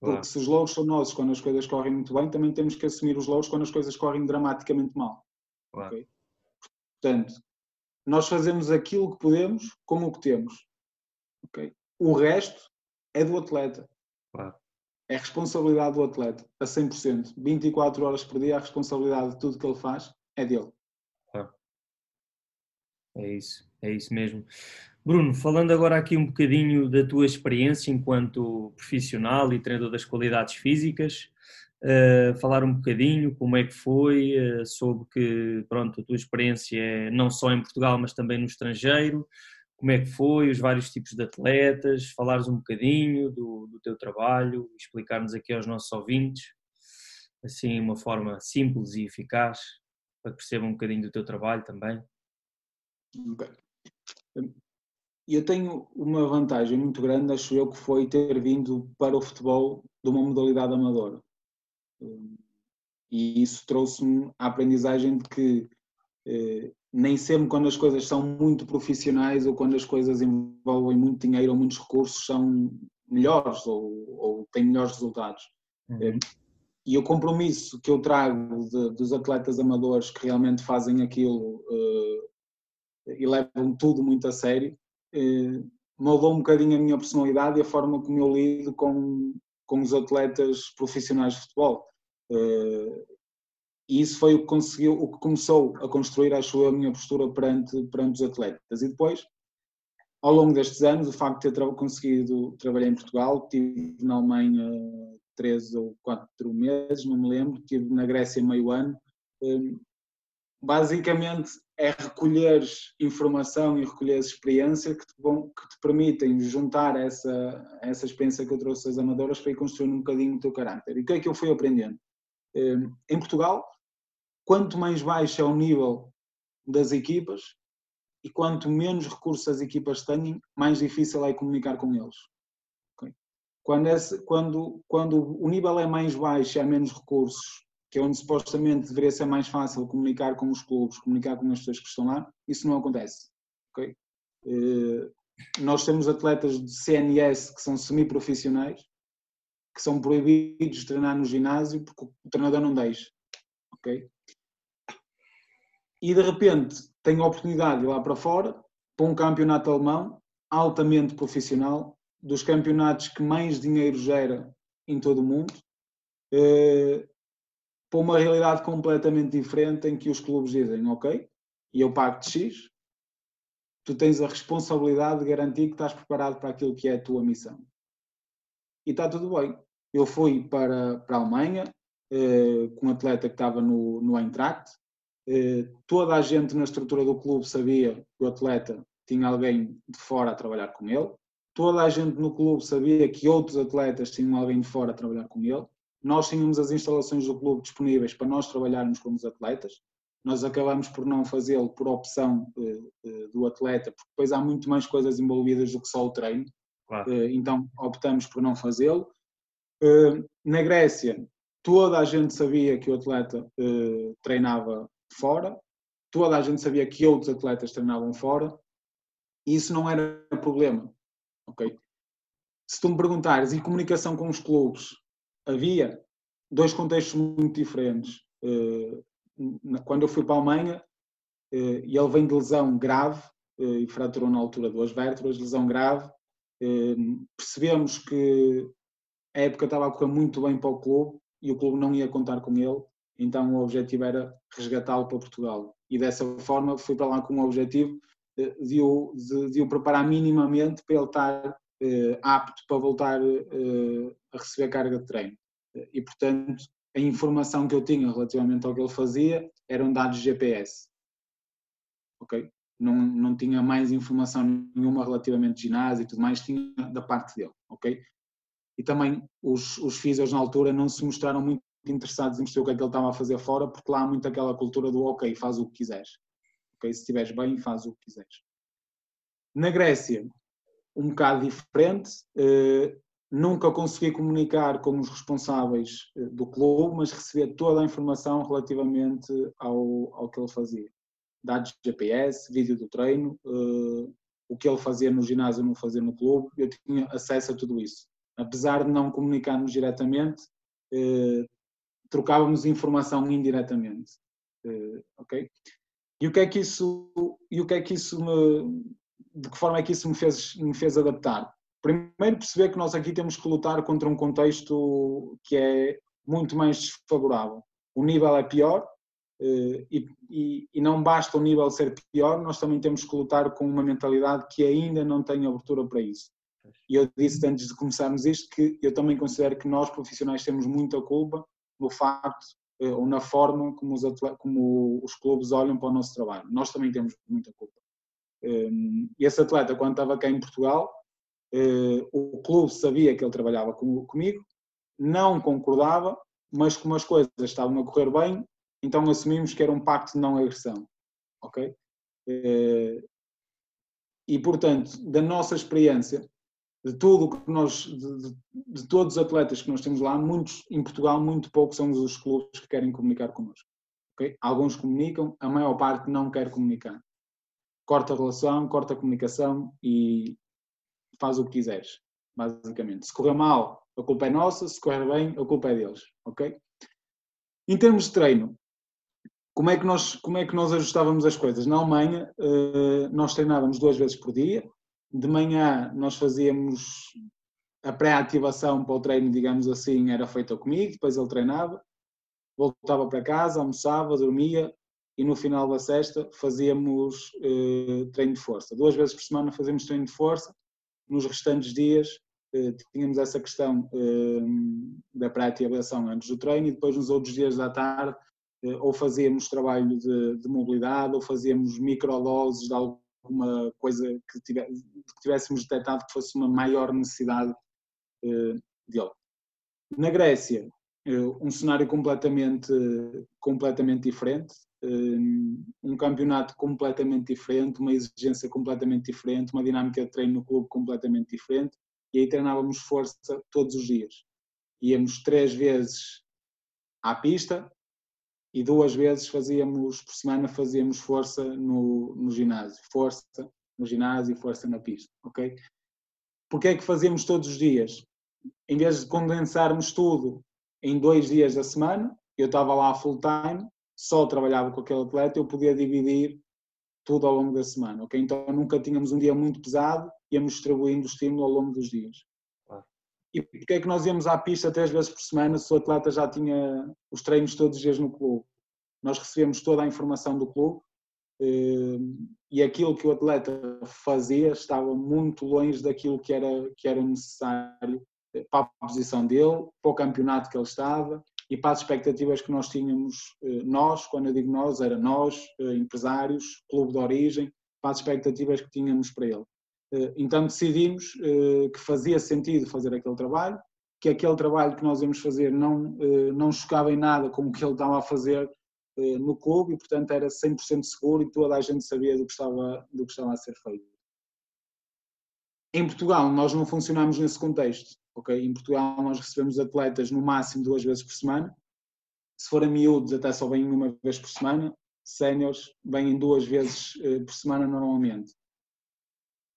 porque claro. se os louros são nossos quando as coisas correm muito bem, também temos que assumir os louros quando as coisas correm dramaticamente mal. Claro. Okay? Portanto, nós fazemos aquilo que podemos com o que temos. Okay? O resto é do atleta. Claro. É responsabilidade do atleta, a 100%. 24 horas por dia, a responsabilidade de tudo que ele faz é dele. Claro. É isso, é isso mesmo. Bruno, falando agora aqui um bocadinho da tua experiência enquanto profissional e treinador das qualidades físicas, uh, falar um bocadinho como é que foi, uh, sobre que, pronto, a tua experiência é não só em Portugal, mas também no estrangeiro, como é que foi, os vários tipos de atletas, falares um bocadinho do, do teu trabalho, explicar-nos aqui aos nossos ouvintes, assim, uma forma simples e eficaz, para que percebam um bocadinho do teu trabalho também. Ok. Eu tenho uma vantagem muito grande, acho eu, que foi ter vindo para o futebol de uma modalidade amadora. E isso trouxe-me a aprendizagem de que eh, nem sempre quando as coisas são muito profissionais ou quando as coisas envolvem muito dinheiro ou muitos recursos são melhores ou, ou têm melhores resultados. Uhum. Eh, e o compromisso que eu trago de, dos atletas amadores que realmente fazem aquilo uh, e levam tudo muito a sério, uh, moldou um bocadinho a minha personalidade e a forma como eu lido com, com os atletas profissionais de futebol. Uh, e isso foi o que conseguiu, o que começou a construir, acho eu, a minha postura perante, perante os atletas. E depois, ao longo destes anos, o facto de ter tra conseguido trabalhar em Portugal, tive na Alemanha três ou quatro meses, não me lembro, estive na Grécia meio ano. Hum, basicamente é recolher informação e recolher experiência que te, que te permitem juntar essa, essa experiência que eu trouxe às amadoras para ir construindo um bocadinho o teu caráter. E o que é que eu fui aprendendo? Hum, em Portugal, quanto mais baixo é o nível das equipas e quanto menos recursos as equipas têm, mais difícil é comunicar com eles. Quando, esse, quando, quando o nível é mais baixo e há menos recursos, que é onde supostamente deveria ser mais fácil comunicar com os clubes, comunicar com as pessoas que estão lá, isso não acontece. Okay? Uh, nós temos atletas de CNS que são semi-profissionais, que são proibidos de treinar no ginásio porque o treinador não deixa. Okay? E de repente tem a oportunidade de ir lá para fora, para um campeonato alemão altamente profissional, dos campeonatos que mais dinheiro gera em todo o mundo, eh, para uma realidade completamente diferente em que os clubes dizem, ok, e eu pago-te X, tu tens a responsabilidade de garantir que estás preparado para aquilo que é a tua missão. E está tudo bem. Eu fui para, para a Alemanha, eh, com um atleta que estava no, no Eintracht, eh, toda a gente na estrutura do clube sabia que o atleta tinha alguém de fora a trabalhar com ele, toda a gente no clube sabia que outros atletas tinham alguém de fora a trabalhar com ele. Nós tínhamos as instalações do clube disponíveis para nós trabalharmos com os atletas. Nós acabamos por não fazê-lo por opção eh, eh, do atleta, porque depois há muito mais coisas envolvidas do que só o treino. Claro. Eh, então optamos por não fazê-lo. Na Grécia, toda a gente sabia que o atleta treinava fora, toda a gente sabia que outros atletas treinavam fora, e isso não era problema ok? Se tu me perguntares, e comunicação com os clubes? Havia dois contextos muito diferentes. Eh, quando eu fui para a Alemanha, eh, e ele vem de lesão grave, eh, e fraturou na altura duas vértebras, lesão grave, percebemos que a época estava a correr muito bem para o clube e o clube não ia contar com ele, então o objetivo era resgatá-lo para Portugal. E dessa forma fui para lá com o objetivo de o, de, de o preparar minimamente para ele estar apto para voltar a receber carga de treino. E, portanto, a informação que eu tinha relativamente ao que ele fazia eram dados GPS. Ok? Não, não tinha mais informação nenhuma relativamente ginásio e tudo mais, tinha da parte dele. Ok? E também os, os físios na altura não se mostraram muito interessados em perceber o que é que ele estava a fazer fora, porque lá há muito aquela cultura do ok, faz o que quiseres. Okay? Se estiveres bem, faz o que quiseres. Na Grécia, um bocado diferente. Nunca consegui comunicar com os responsáveis eh, do clube, mas recebia toda a informação relativamente ao, ao que ele fazia. Dados de GPS, vídeo do treino, uh, o que ele fazia no ginásio não fazia no clube, eu tinha acesso a tudo isso. Apesar de não comunicarmos diretamente, uh, trocávamos informação indiretamente. ok? E o que é que isso, e o que é que isso me, de que forma é que isso me fez, me fez adaptar? Primeiro perceber que nós aqui temos que lutar contra um contexto que é muito mais desfavorável. O nível é pior eh, e, e, e não basta o nível ser pior, nós também temos que lutar com uma mentalidade que ainda não tem abertura para isso. E eu disse antes de começarmos isto que eu também considero que nós profissionais temos muita culpa no facto eh, ou na forma como os, como os clubes olham para o nosso trabalho. Nós também temos muita culpa. Ehm, esse atleta, quando estava cá em Portugal, o clube sabia que ele trabalhava comigo, não concordava, mas como as coisas estavam a correr bem, então assumimos que era um pacto de não agressão. Ok? Eh, e portanto, da nossa experiência, de tudo que nós, de, de, de, todos os atletas que nós temos lá, muitos em Portugal, muito poucos são os clubes que querem comunicar connosco. Okay? Alguns comunicam, a maior parte não quer comunicar. Corta a relação, corta a comunicação e faz o que quiseres, basicamente. Se correr mal, a culpa é nossa, se correr bem, a culpa é deles. Ok? Em termos de treino, como é que nós, como é que nós ajustávamos as coisas? Na Alemanha, eh, nós treinávamos duas vezes por dia, de manhã nós fazíamos a pré-ativação para o treino, digamos assim, era feita comigo, depois ele treinava, voltava para casa, almoçava, dormia, e no final da sexta fazíamos uh, treino de força. Duas vezes por semana fazíamos treino de força, nos restantes dias uh, tínhamos essa questão uh, da avaliação antes do treino e depois nos outros dias da tarde ou fazíamos trabalho de, de mobilidade ou fazíamos microdoses de alguma coisa que, que tivéssemos detectado que fosse uma maior necessidade dele. Na Grécia, um cenário completamente, completamente diferente, um campeonato completamente diferente, uma exigência completamente diferente, uma dinâmica de treino no clube completamente diferente, e aí treinávamos força todos os dias. Íamos três vezes à pista e duas vezes fazíamos, por semana, fazíamos força no, no ginásio. Força no ginásio e força na pista, ok? Porque é que fazíamos todos os dias? Em vez de condensarmos tudo em dois dias da semana, eu estava lá full time, só trabalhava com aquele atleta, eu podia dividir tudo ao longo da semana, ok? Então nunca tínhamos um dia muito pesado, íamos distribuindo o estímulo ao longo dos dias. E porquê é que nós íamos à pista três vezes por semana se o atleta já tinha os treinos todos os dias no clube? Nós recebemos toda a informação do clube eh, e aquilo que o atleta fazia estava muito longe daquilo que era, que era necessário para a posição dele, para o campeonato que ele estava e para as expectativas que nós tínhamos, eh, nós, quando eu digo nós, era nós, eh, empresários, clube de origem, para as expectativas que tínhamos para ele. Eh, então decidimos que fazia sentido fazer aquele trabalho, que aquele trabalho que nós íamos fazer não, não chocava em nada com o que ele estava a fazer no clube e, portanto, era 100% seguro e toda a gente sabia do que estava, do que estava a ser feito. Em Portugal, nós não funcionamos nesse contexto. Ok, em Portugal nós recebemos atletas no máximo duas vezes por semana. Se forem miúdos, até só vêm uma vez por semana. Séniores vêm duas vezes eh, por semana normalmente.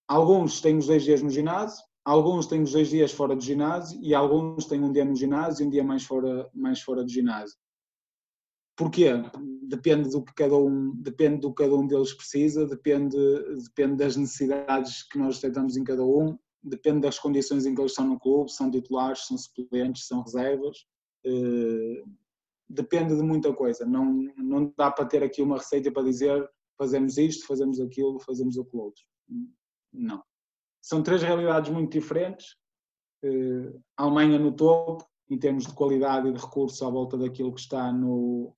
Alguns têm os dois dias no ginásio, alguns têm os dois dias fora do ginásio e alguns têm um dia no ginásio e um dia mais fora, mais fora do ginásio. Porquê? Depende do que cada um, depende do que cada um deles precisa, depende, depende das necessidades que nós detectamos em cada um depende das condições em que eles estão no clube, são titulares, são suplentes, são reservas, eh, depende de muita coisa. Não, não dá para ter aqui uma receita para dizer fazemos isto, fazemos aquilo, fazemos aquilo outro. Não. São três realidades muito diferentes. Eh, a Alemanha no topo, em termos de qualidade e de recursos à volta daquilo que está no,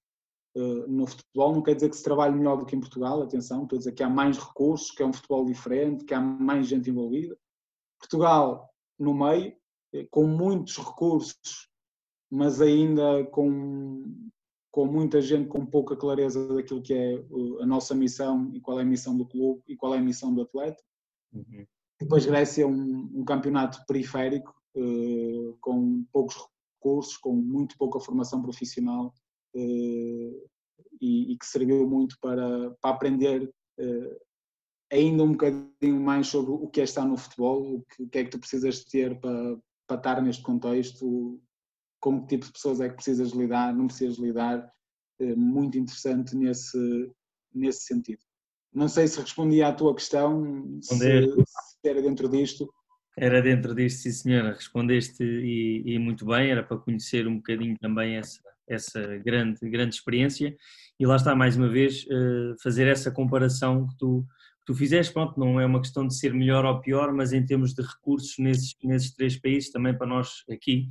eh, no futebol. Não quer dizer que se trabalhe melhor do que em Portugal, atenção, estou a dizer que há mais recursos, que é um futebol diferente, que há mais gente envolvida. Portugal no meio, eh, com muitos recursos, mas ainda com, com muita gente com pouca clareza daquilo que é a nossa missão e qual é a missão do clube e qual é a missão do atleta. Uhum. Depois Grécia é um, um campeonato periférico, uh, com poucos recursos, com muito pouca formação profissional uh, e, e, que serviu muito para, para aprender uh, ainda um bocadinho mais sobre o que é estar no futebol, o que, que é que tu precisas ter para, para estar neste contexto, com que tipo de pessoas é que precisas lidar, não precisas lidar, é muito interessante nesse, nesse sentido. Não sei se respondi à tua questão, se, se, era dentro disto. Era dentro disto, sim senhora, respondeste e, e, muito bem, era para conhecer um bocadinho também essa, essa grande, grande experiência e lá está mais uma vez eh, fazer essa comparação que tu, tu fizeste, pronto, não é uma questão de ser melhor ou pior, mas em termos de recursos nesses, nesses três países, também para nós aqui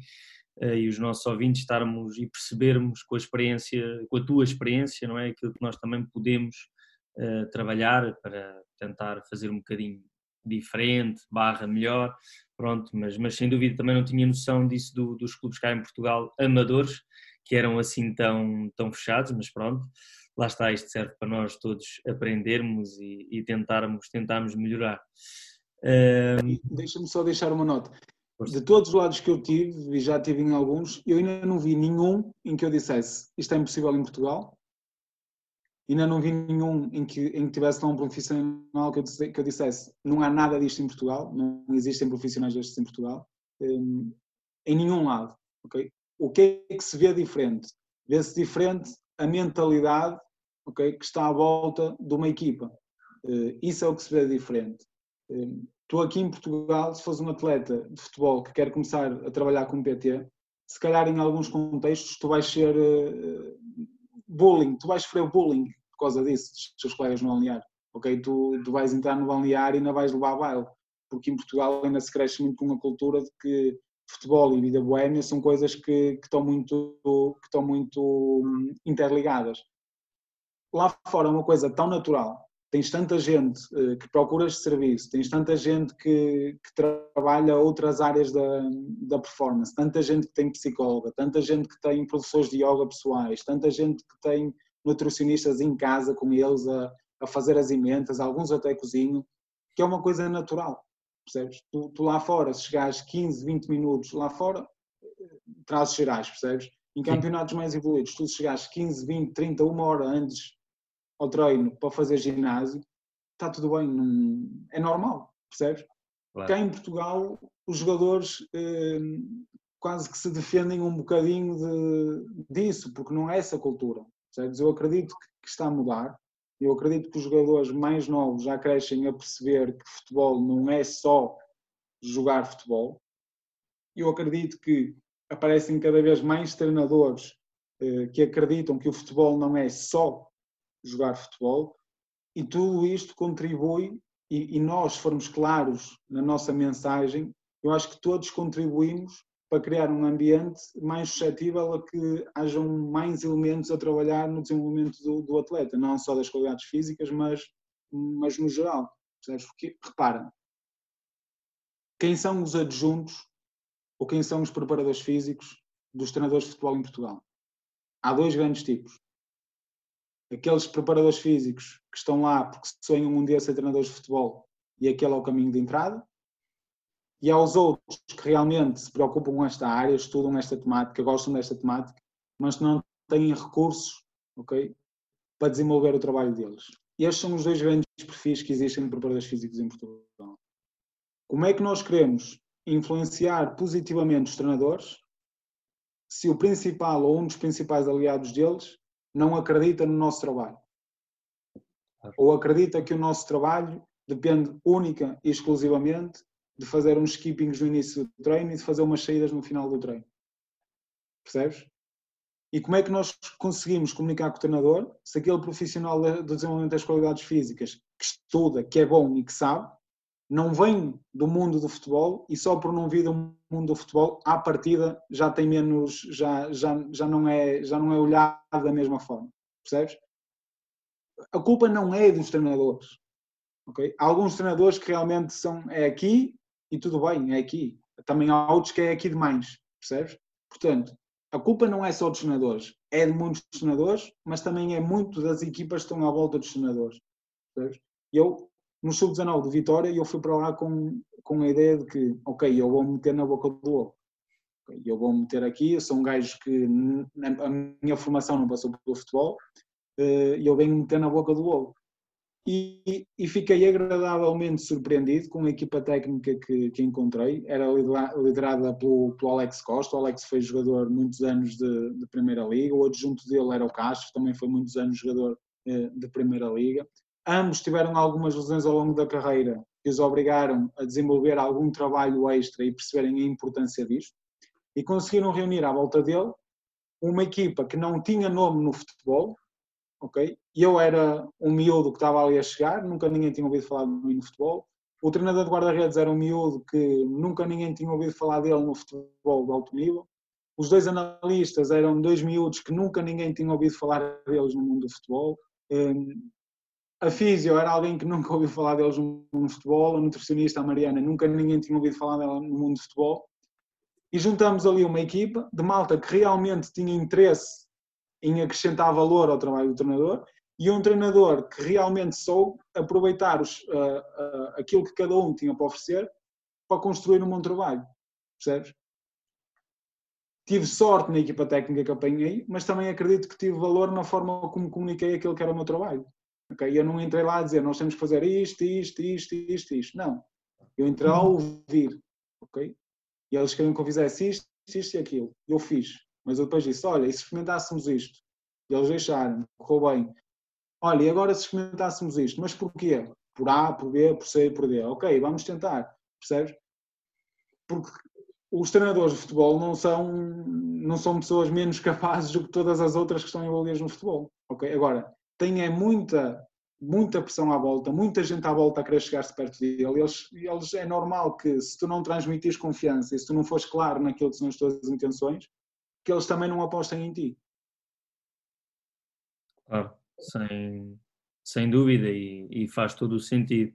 uh, e os nossos ouvintes estarmos e percebermos com a experiência, com a tua experiência, não é? Aquilo que nós também podemos uh, trabalhar para tentar fazer um bocadinho diferente, barra melhor, pronto, mas, mas sem dúvida também não tinha noção disso do, dos clubes cá em Portugal, amadores, que eram assim tão, tão fechados, mas pronto, lá está, isto serve para nós todos aprendermos e, e tentarmos, tentarmos melhorar. Um... Deixa-me só deixar uma nota. De todos os lados que eu tive, e já tive em alguns, eu ainda não vi nenhum em que eu dissesse isto é impossível em Portugal. Ainda não vi nenhum em que, em que tivesse lá um profissional que eu, disse, que eu dissesse não há nada disto em Portugal, não existem profissionais destes em Portugal. Um, em nenhum lado. Okay? O que é que se vê diferente? Vê-se diferente a mentalidade okay, que está à volta de uma equipa. Uh, isso é o que se vê diferente. Uh, tu aqui em Portugal, se fores um atleta de futebol que quer começar a trabalhar com PT, se calhar em alguns contextos tu vais ser uh, bullying, tu vais sofrer bullying causa disso, dos seus colegas no balneário. Ok, tu, tu vais entrar no balneário e ainda vais levar baile, porque em Portugal ainda se cresce muito com uma cultura de que futebol e vida boémia são coisas que, que, estão muito, que estão muito hum, interligadas. Lá fora é uma coisa tão natural, tens tanta gente uh, que procura este serviço, tens tanta gente que, que, trabalha outras áreas da, da performance, tanta gente que tem psicóloga, tanta gente que tem professores de yoga pessoais, tanta gente que tem nutricionistas em casa com eles a, a fazer as emendas, alguns até cozinham, que é uma coisa natural, percebes? Tu, tu lá fora, se chegares 15, 20 minutos lá fora, trazes gerais, percebes? Em campeonatos mais evoluídos, tu se chegares 15, 20, 30, uma hora antes ao treino para fazer ginásio, está tudo bem, não, é normal, percebes? Claro. Cá em Portugal, os jogadores eh, quase que se defendem um bocadinho de, disso, porque não é essa cultura, percebes? Eu acredito que, que está a mudar, eu acredito que os jogadores mais novos já crescem a perceber que futebol não é só jogar futebol. Eu acredito que aparecem cada vez mais treinadores eh, que acreditam que o futebol não é só jogar futebol e tudo isto contribui e, e nós formos claros na nossa mensagem, eu acho que todos contribuímos para criar um ambiente mais suscetível a que hajam mais elementos a trabalhar no desenvolvimento do, do atleta, não só das qualidades físicas, mas, mas no geral. Percebes? Porque, repara, quem são os adjuntos ou quem são os preparadores físicos dos treinadores de futebol em Portugal? Há dois grandes tipos aqueles preparadores físicos que estão lá porque sonham um dia ser treinadores de futebol e aquele é o caminho de entrada, e aos outros que realmente se preocupam com esta área, estudam esta temática, gostam desta temática, mas não têm recursos okay, para desenvolver o trabalho deles. E estes são os dois grandes perfis que existem de preparadores físicos em Portugal. Como é que nós queremos influenciar positivamente os treinadores se o principal ou um dos principais aliados deles não acredita no nosso trabalho. Ou acredita que o nosso trabalho depende única e exclusivamente de fazer uns skippings no início do treino e de fazer umas saídas no final do treino. Percebes? E como é que nós conseguimos comunicar com o treinador se aquele profissional do desenvolvimento das qualidades físicas que estuda, que é bom e que sabe, não vem do mundo do futebol e só por não vir do mundo do futebol, à partida já tem menos, já, já, já, não, é, já não é olhado da mesma forma. Percebes? A culpa não é dos treinadores. Okay? Há alguns treinadores que realmente são é aqui e tudo bem, é aqui. Também há outros que é aqui demais. Percebes? Portanto, a culpa não é só dos treinadores, é de muitos treinadores, mas também é muito das equipas que estão à volta dos treinadores. Percebes? Eu no sub-19 de Vitória eu fui para lá com, com a ideia de que, ok, eu vou meter na boca do ovo. Eu vou meter aqui, eu sou um gajo que a minha formação não passou pelo futebol eh, e eu venho meter na boca do ovo. E, e, fiquei agradavelmente surpreendido com a equipa técnica que, que encontrei. Era liderada pelo, pelo, Alex Costa. O Alex foi jogador muitos anos de, de, Primeira Liga. O adjunto dele era o Castro, também foi muitos anos jogador eh, de Primeira Liga. Ambos tiveram algumas lesões ao longo da carreira que os obrigaram a desenvolver algum trabalho extra e perceberem a importância disto. E conseguiram reunir à volta dele uma equipa que não tinha nome no futebol, ok? Eu era um miúdo que estava ali a chegar, nunca ninguém tinha ouvido falar de mim no futebol. O treinador de guarda-redes era um miúdo que nunca ninguém tinha ouvido falar dele no futebol de alto nível. Os dois analistas eram dois miúdos que nunca ninguém tinha ouvido falar deles no mundo do futebol. Hum, a físio era alguém que nunca ouviu falar deles no mundo de futebol, a nutricionista, a Mariana, nunca ninguém tinha ouvido falar dela no mundo de futebol. E juntamos ali uma equipa de malta que realmente tinha interesse em acrescentar valor ao trabalho do treinador e um treinador que realmente soube aproveitar os, uh, uh, aquilo que cada um tinha para oferecer para construir um bom trabalho. Percebes? Tive sorte na equipa técnica que apanhei, mas também acredito que tive valor na forma como comuniquei aquilo que era o meu trabalho. Okay? Eu não entrei lá a dizer nós temos que fazer isto, isto, isto, isto, isto. Não. Eu entrei lá a ouvir. Okay? E eles queriam que eu fizesse isto, isto e aquilo. Eu fiz. Mas eu depois disse: olha, e se experimentássemos isto? E eles deixaram, correu bem. Olha, e agora se experimentássemos isto? Mas porquê? Por A, por B, por C, por D. Ok, vamos tentar. Percebes? Porque os treinadores de futebol não são, não são pessoas menos capazes do que todas as outras que estão envolvidas no futebol. Ok? Agora, tem é muita, muita pressão à volta, muita gente à volta a querer chegar-se perto dele. Eles, eles, é normal que se tu não transmitires confiança e se tu não fores claro naquilo que são as tuas intenções, que eles também não apostem em ti. Claro, sem, sem dúvida e, e faz todo o sentido.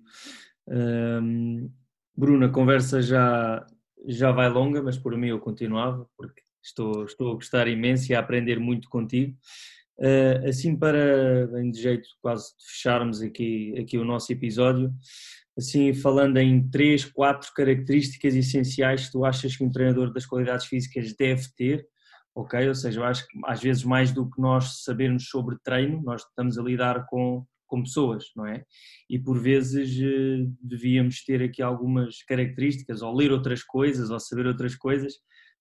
Um, Bruno, a conversa já, já vai longa, mas por mim eu continuava, porque estou, estou a gostar imenso e a aprender muito contigo. Uh, assim, para, em de jeito quase de fecharmos aqui, aqui o nosso episódio, assim, falando em três, quatro características essenciais que tu achas que um treinador das qualidades físicas deve ter, ok? Ou seja, eu acho que às vezes mais do que nós sabermos sobre treino, nós estamos a lidar com, com pessoas, não é? E por vezes uh, devíamos ter aqui algumas características, ou ler outras coisas, ou saber outras coisas,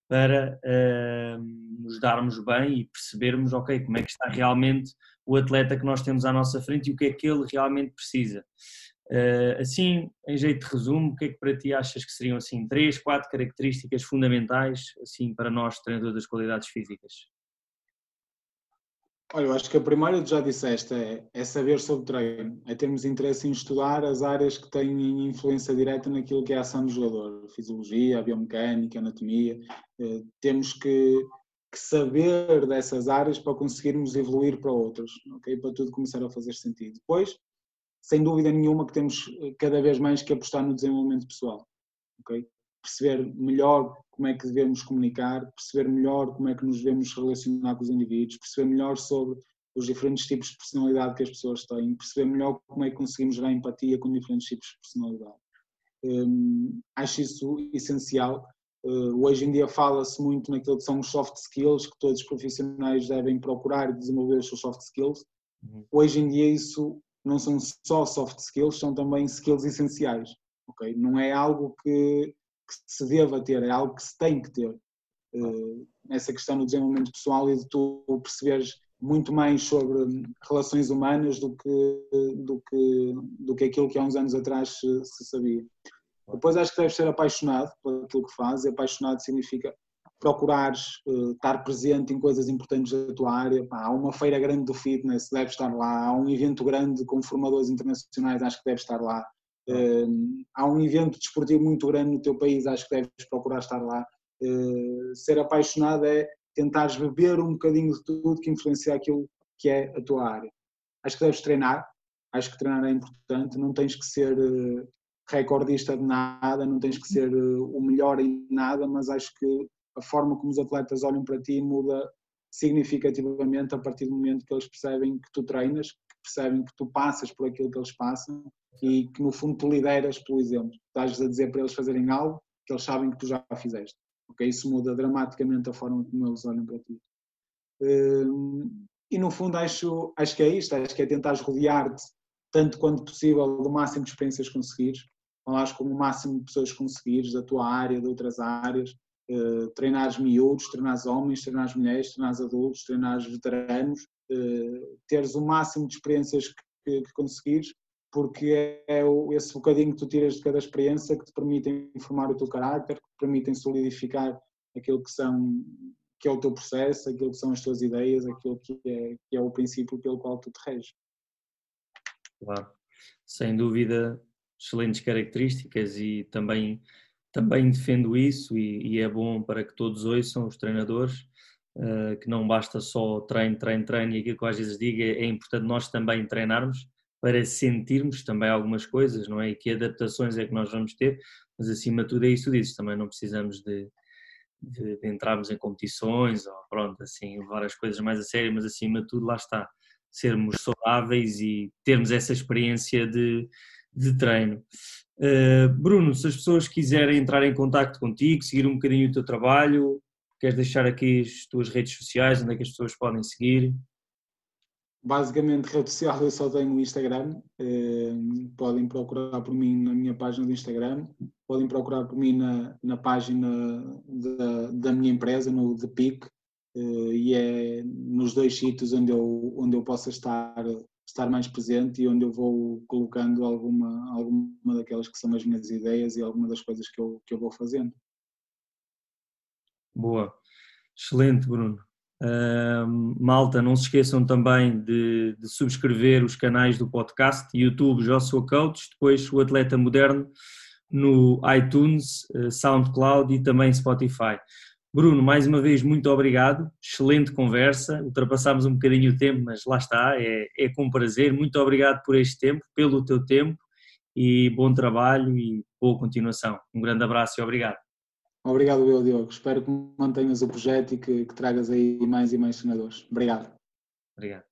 para uh, nos darmos bem e percebermos, ok, como é que está realmente o atleta que nós temos à nossa frente e o que é que ele realmente precisa. Uh, assim, em jeito de resumo, o que é que para ti achas que seriam assim três, quatro características fundamentais assim para nós treinadores das qualidades físicas? Olha, eu acho que a primeira tu já disseste é, é saber sobre treino, é termos interesse em estudar as áreas que têm influência direta naquilo que é a ação do jogador, fisiologia, biomecânica, anatomia. Eh, temos que, que, saber dessas áreas para conseguirmos evoluir para outras, ok? Para tudo começar a fazer sentido. Depois, sem dúvida nenhuma que temos eh, cada vez mais que apostar no desenvolvimento pessoal, ok? Perceber melhor como é que devemos comunicar, perceber melhor como é que nos devemos relacionar com os indivíduos, perceber melhor sobre os diferentes tipos de personalidade que as pessoas têm, perceber melhor como é que conseguimos gerar empatia com diferentes tipos de personalidade. Um, acho isso essencial. Uh, hoje em dia fala-se muito naquilo que são os soft skills, que todos os profissionais devem procurar desenvolver os seus soft skills. Uhum. Hoje em dia isso não são só soft skills, são também skills essenciais. Okay? Não é algo que que se deva ter, é algo que se tem que ter. Uh, essa questão do desenvolvimento pessoal e de tu perceberes muito mais sobre relações humanas do que, do que, do que aquilo que há uns anos atrás se, se sabia. Depois acho que deves ser apaixonado por aquilo que fazes, apaixonado significa procurares uh, estar presente em coisas importantes da tua área. Pá, há uma feira grande do fitness, deves estar lá. Há um evento grande com formadores internacionais, acho que deves estar lá. Uh, há um evento desportivo muito grande no teu país, acho que deves procurar estar lá. Uh, ser apaixonado é tentares beber um bocadinho de tudo que influencia aquilo que é a tua área. Acho que deves treinar, acho que treinar é importante, não tens que ser uh, recordista de nada, não tens que ser o melhor em nada, mas acho que a forma como os atletas olham para ti muda significativamente a partir do momento que eles percebem que tu treinas, que percebem que tu passas por aquilo que eles passam e que no fundo tu lideras pelo exemplo. Estás a dizer para eles fazerem algo que eles sabem que tu já fizeste. Okay? Isso muda dramaticamente a forma como eles olham para ti. Hum, e no fundo acho, acho que é isto, acho que é tentar rodear-te tanto quanto possível do máximo de experiências conseguires, falares com o máximo de pessoas conseguires da tua área, de outras áreas, uh, treinares miúdos, treinares homens, treinares mulheres, treinares adultos, treinares veteranos, uh, teres o máximo de experiências que, que conseguires porque é esse bocadinho que tu tiras de cada experiência que te permitem formar o teu caráter, que te permitem solidificar aquilo que são que é o teu processo, aquilo que são as tuas ideias, aquilo que é, que é o princípio pelo qual tu te reges. Claro, sem dúvida, excelentes características e também, também defendo isso e, e é bom para que todos ouçam os treinadores uh, que não basta só treino, treino, treino e aquilo que eu às vezes digo é, é importante nós também treinarmos para sentirmos também algumas coisas, não é? E que adaptações é que nós vamos ter, mas acima de tudo é isso dizes, também não precisamos de, de, de, entrarmos em competições ou pronto, assim, levar as coisas mais a sério, mas acima de tudo lá está, sermos saudáveis e termos essa experiência de, de treino. Uh, Bruno, se as pessoas quiserem entrar em contato contigo, seguir um bocadinho o teu trabalho, queres deixar aqui as tuas redes sociais, onde é que as pessoas podem seguir? basicamente rede social eu só tenho o Instagram eh, podem procurar por mim na minha página do Instagram podem procurar por mim na, na página da, da minha empresa no The Peak eh, e é nos dois sítios onde eu, onde eu possa estar estar mais presente e onde eu vou colocando alguma, alguma daquelas que são as minhas ideias e alguma das coisas que eu, que eu vou fazendo. Boa, excelente Bruno. Uh, malta, não se esqueçam também de, de, subscrever os canais do podcast, YouTube Joshua Coach, depois o Atleta Moderno no iTunes, uh, SoundCloud e também Spotify. Bruno, mais uma vez, muito obrigado, excelente conversa, ultrapassámos um bocadinho o tempo, mas lá está, é, é com prazer, muito obrigado por este tempo, pelo teu tempo e bom trabalho e boa continuação. Um grande abraço e obrigado. Obrigado, eu, Diogo. Espero que mantenhas o projeto e que, que tragas aí mais e mais senadores. Obrigado. Obrigado.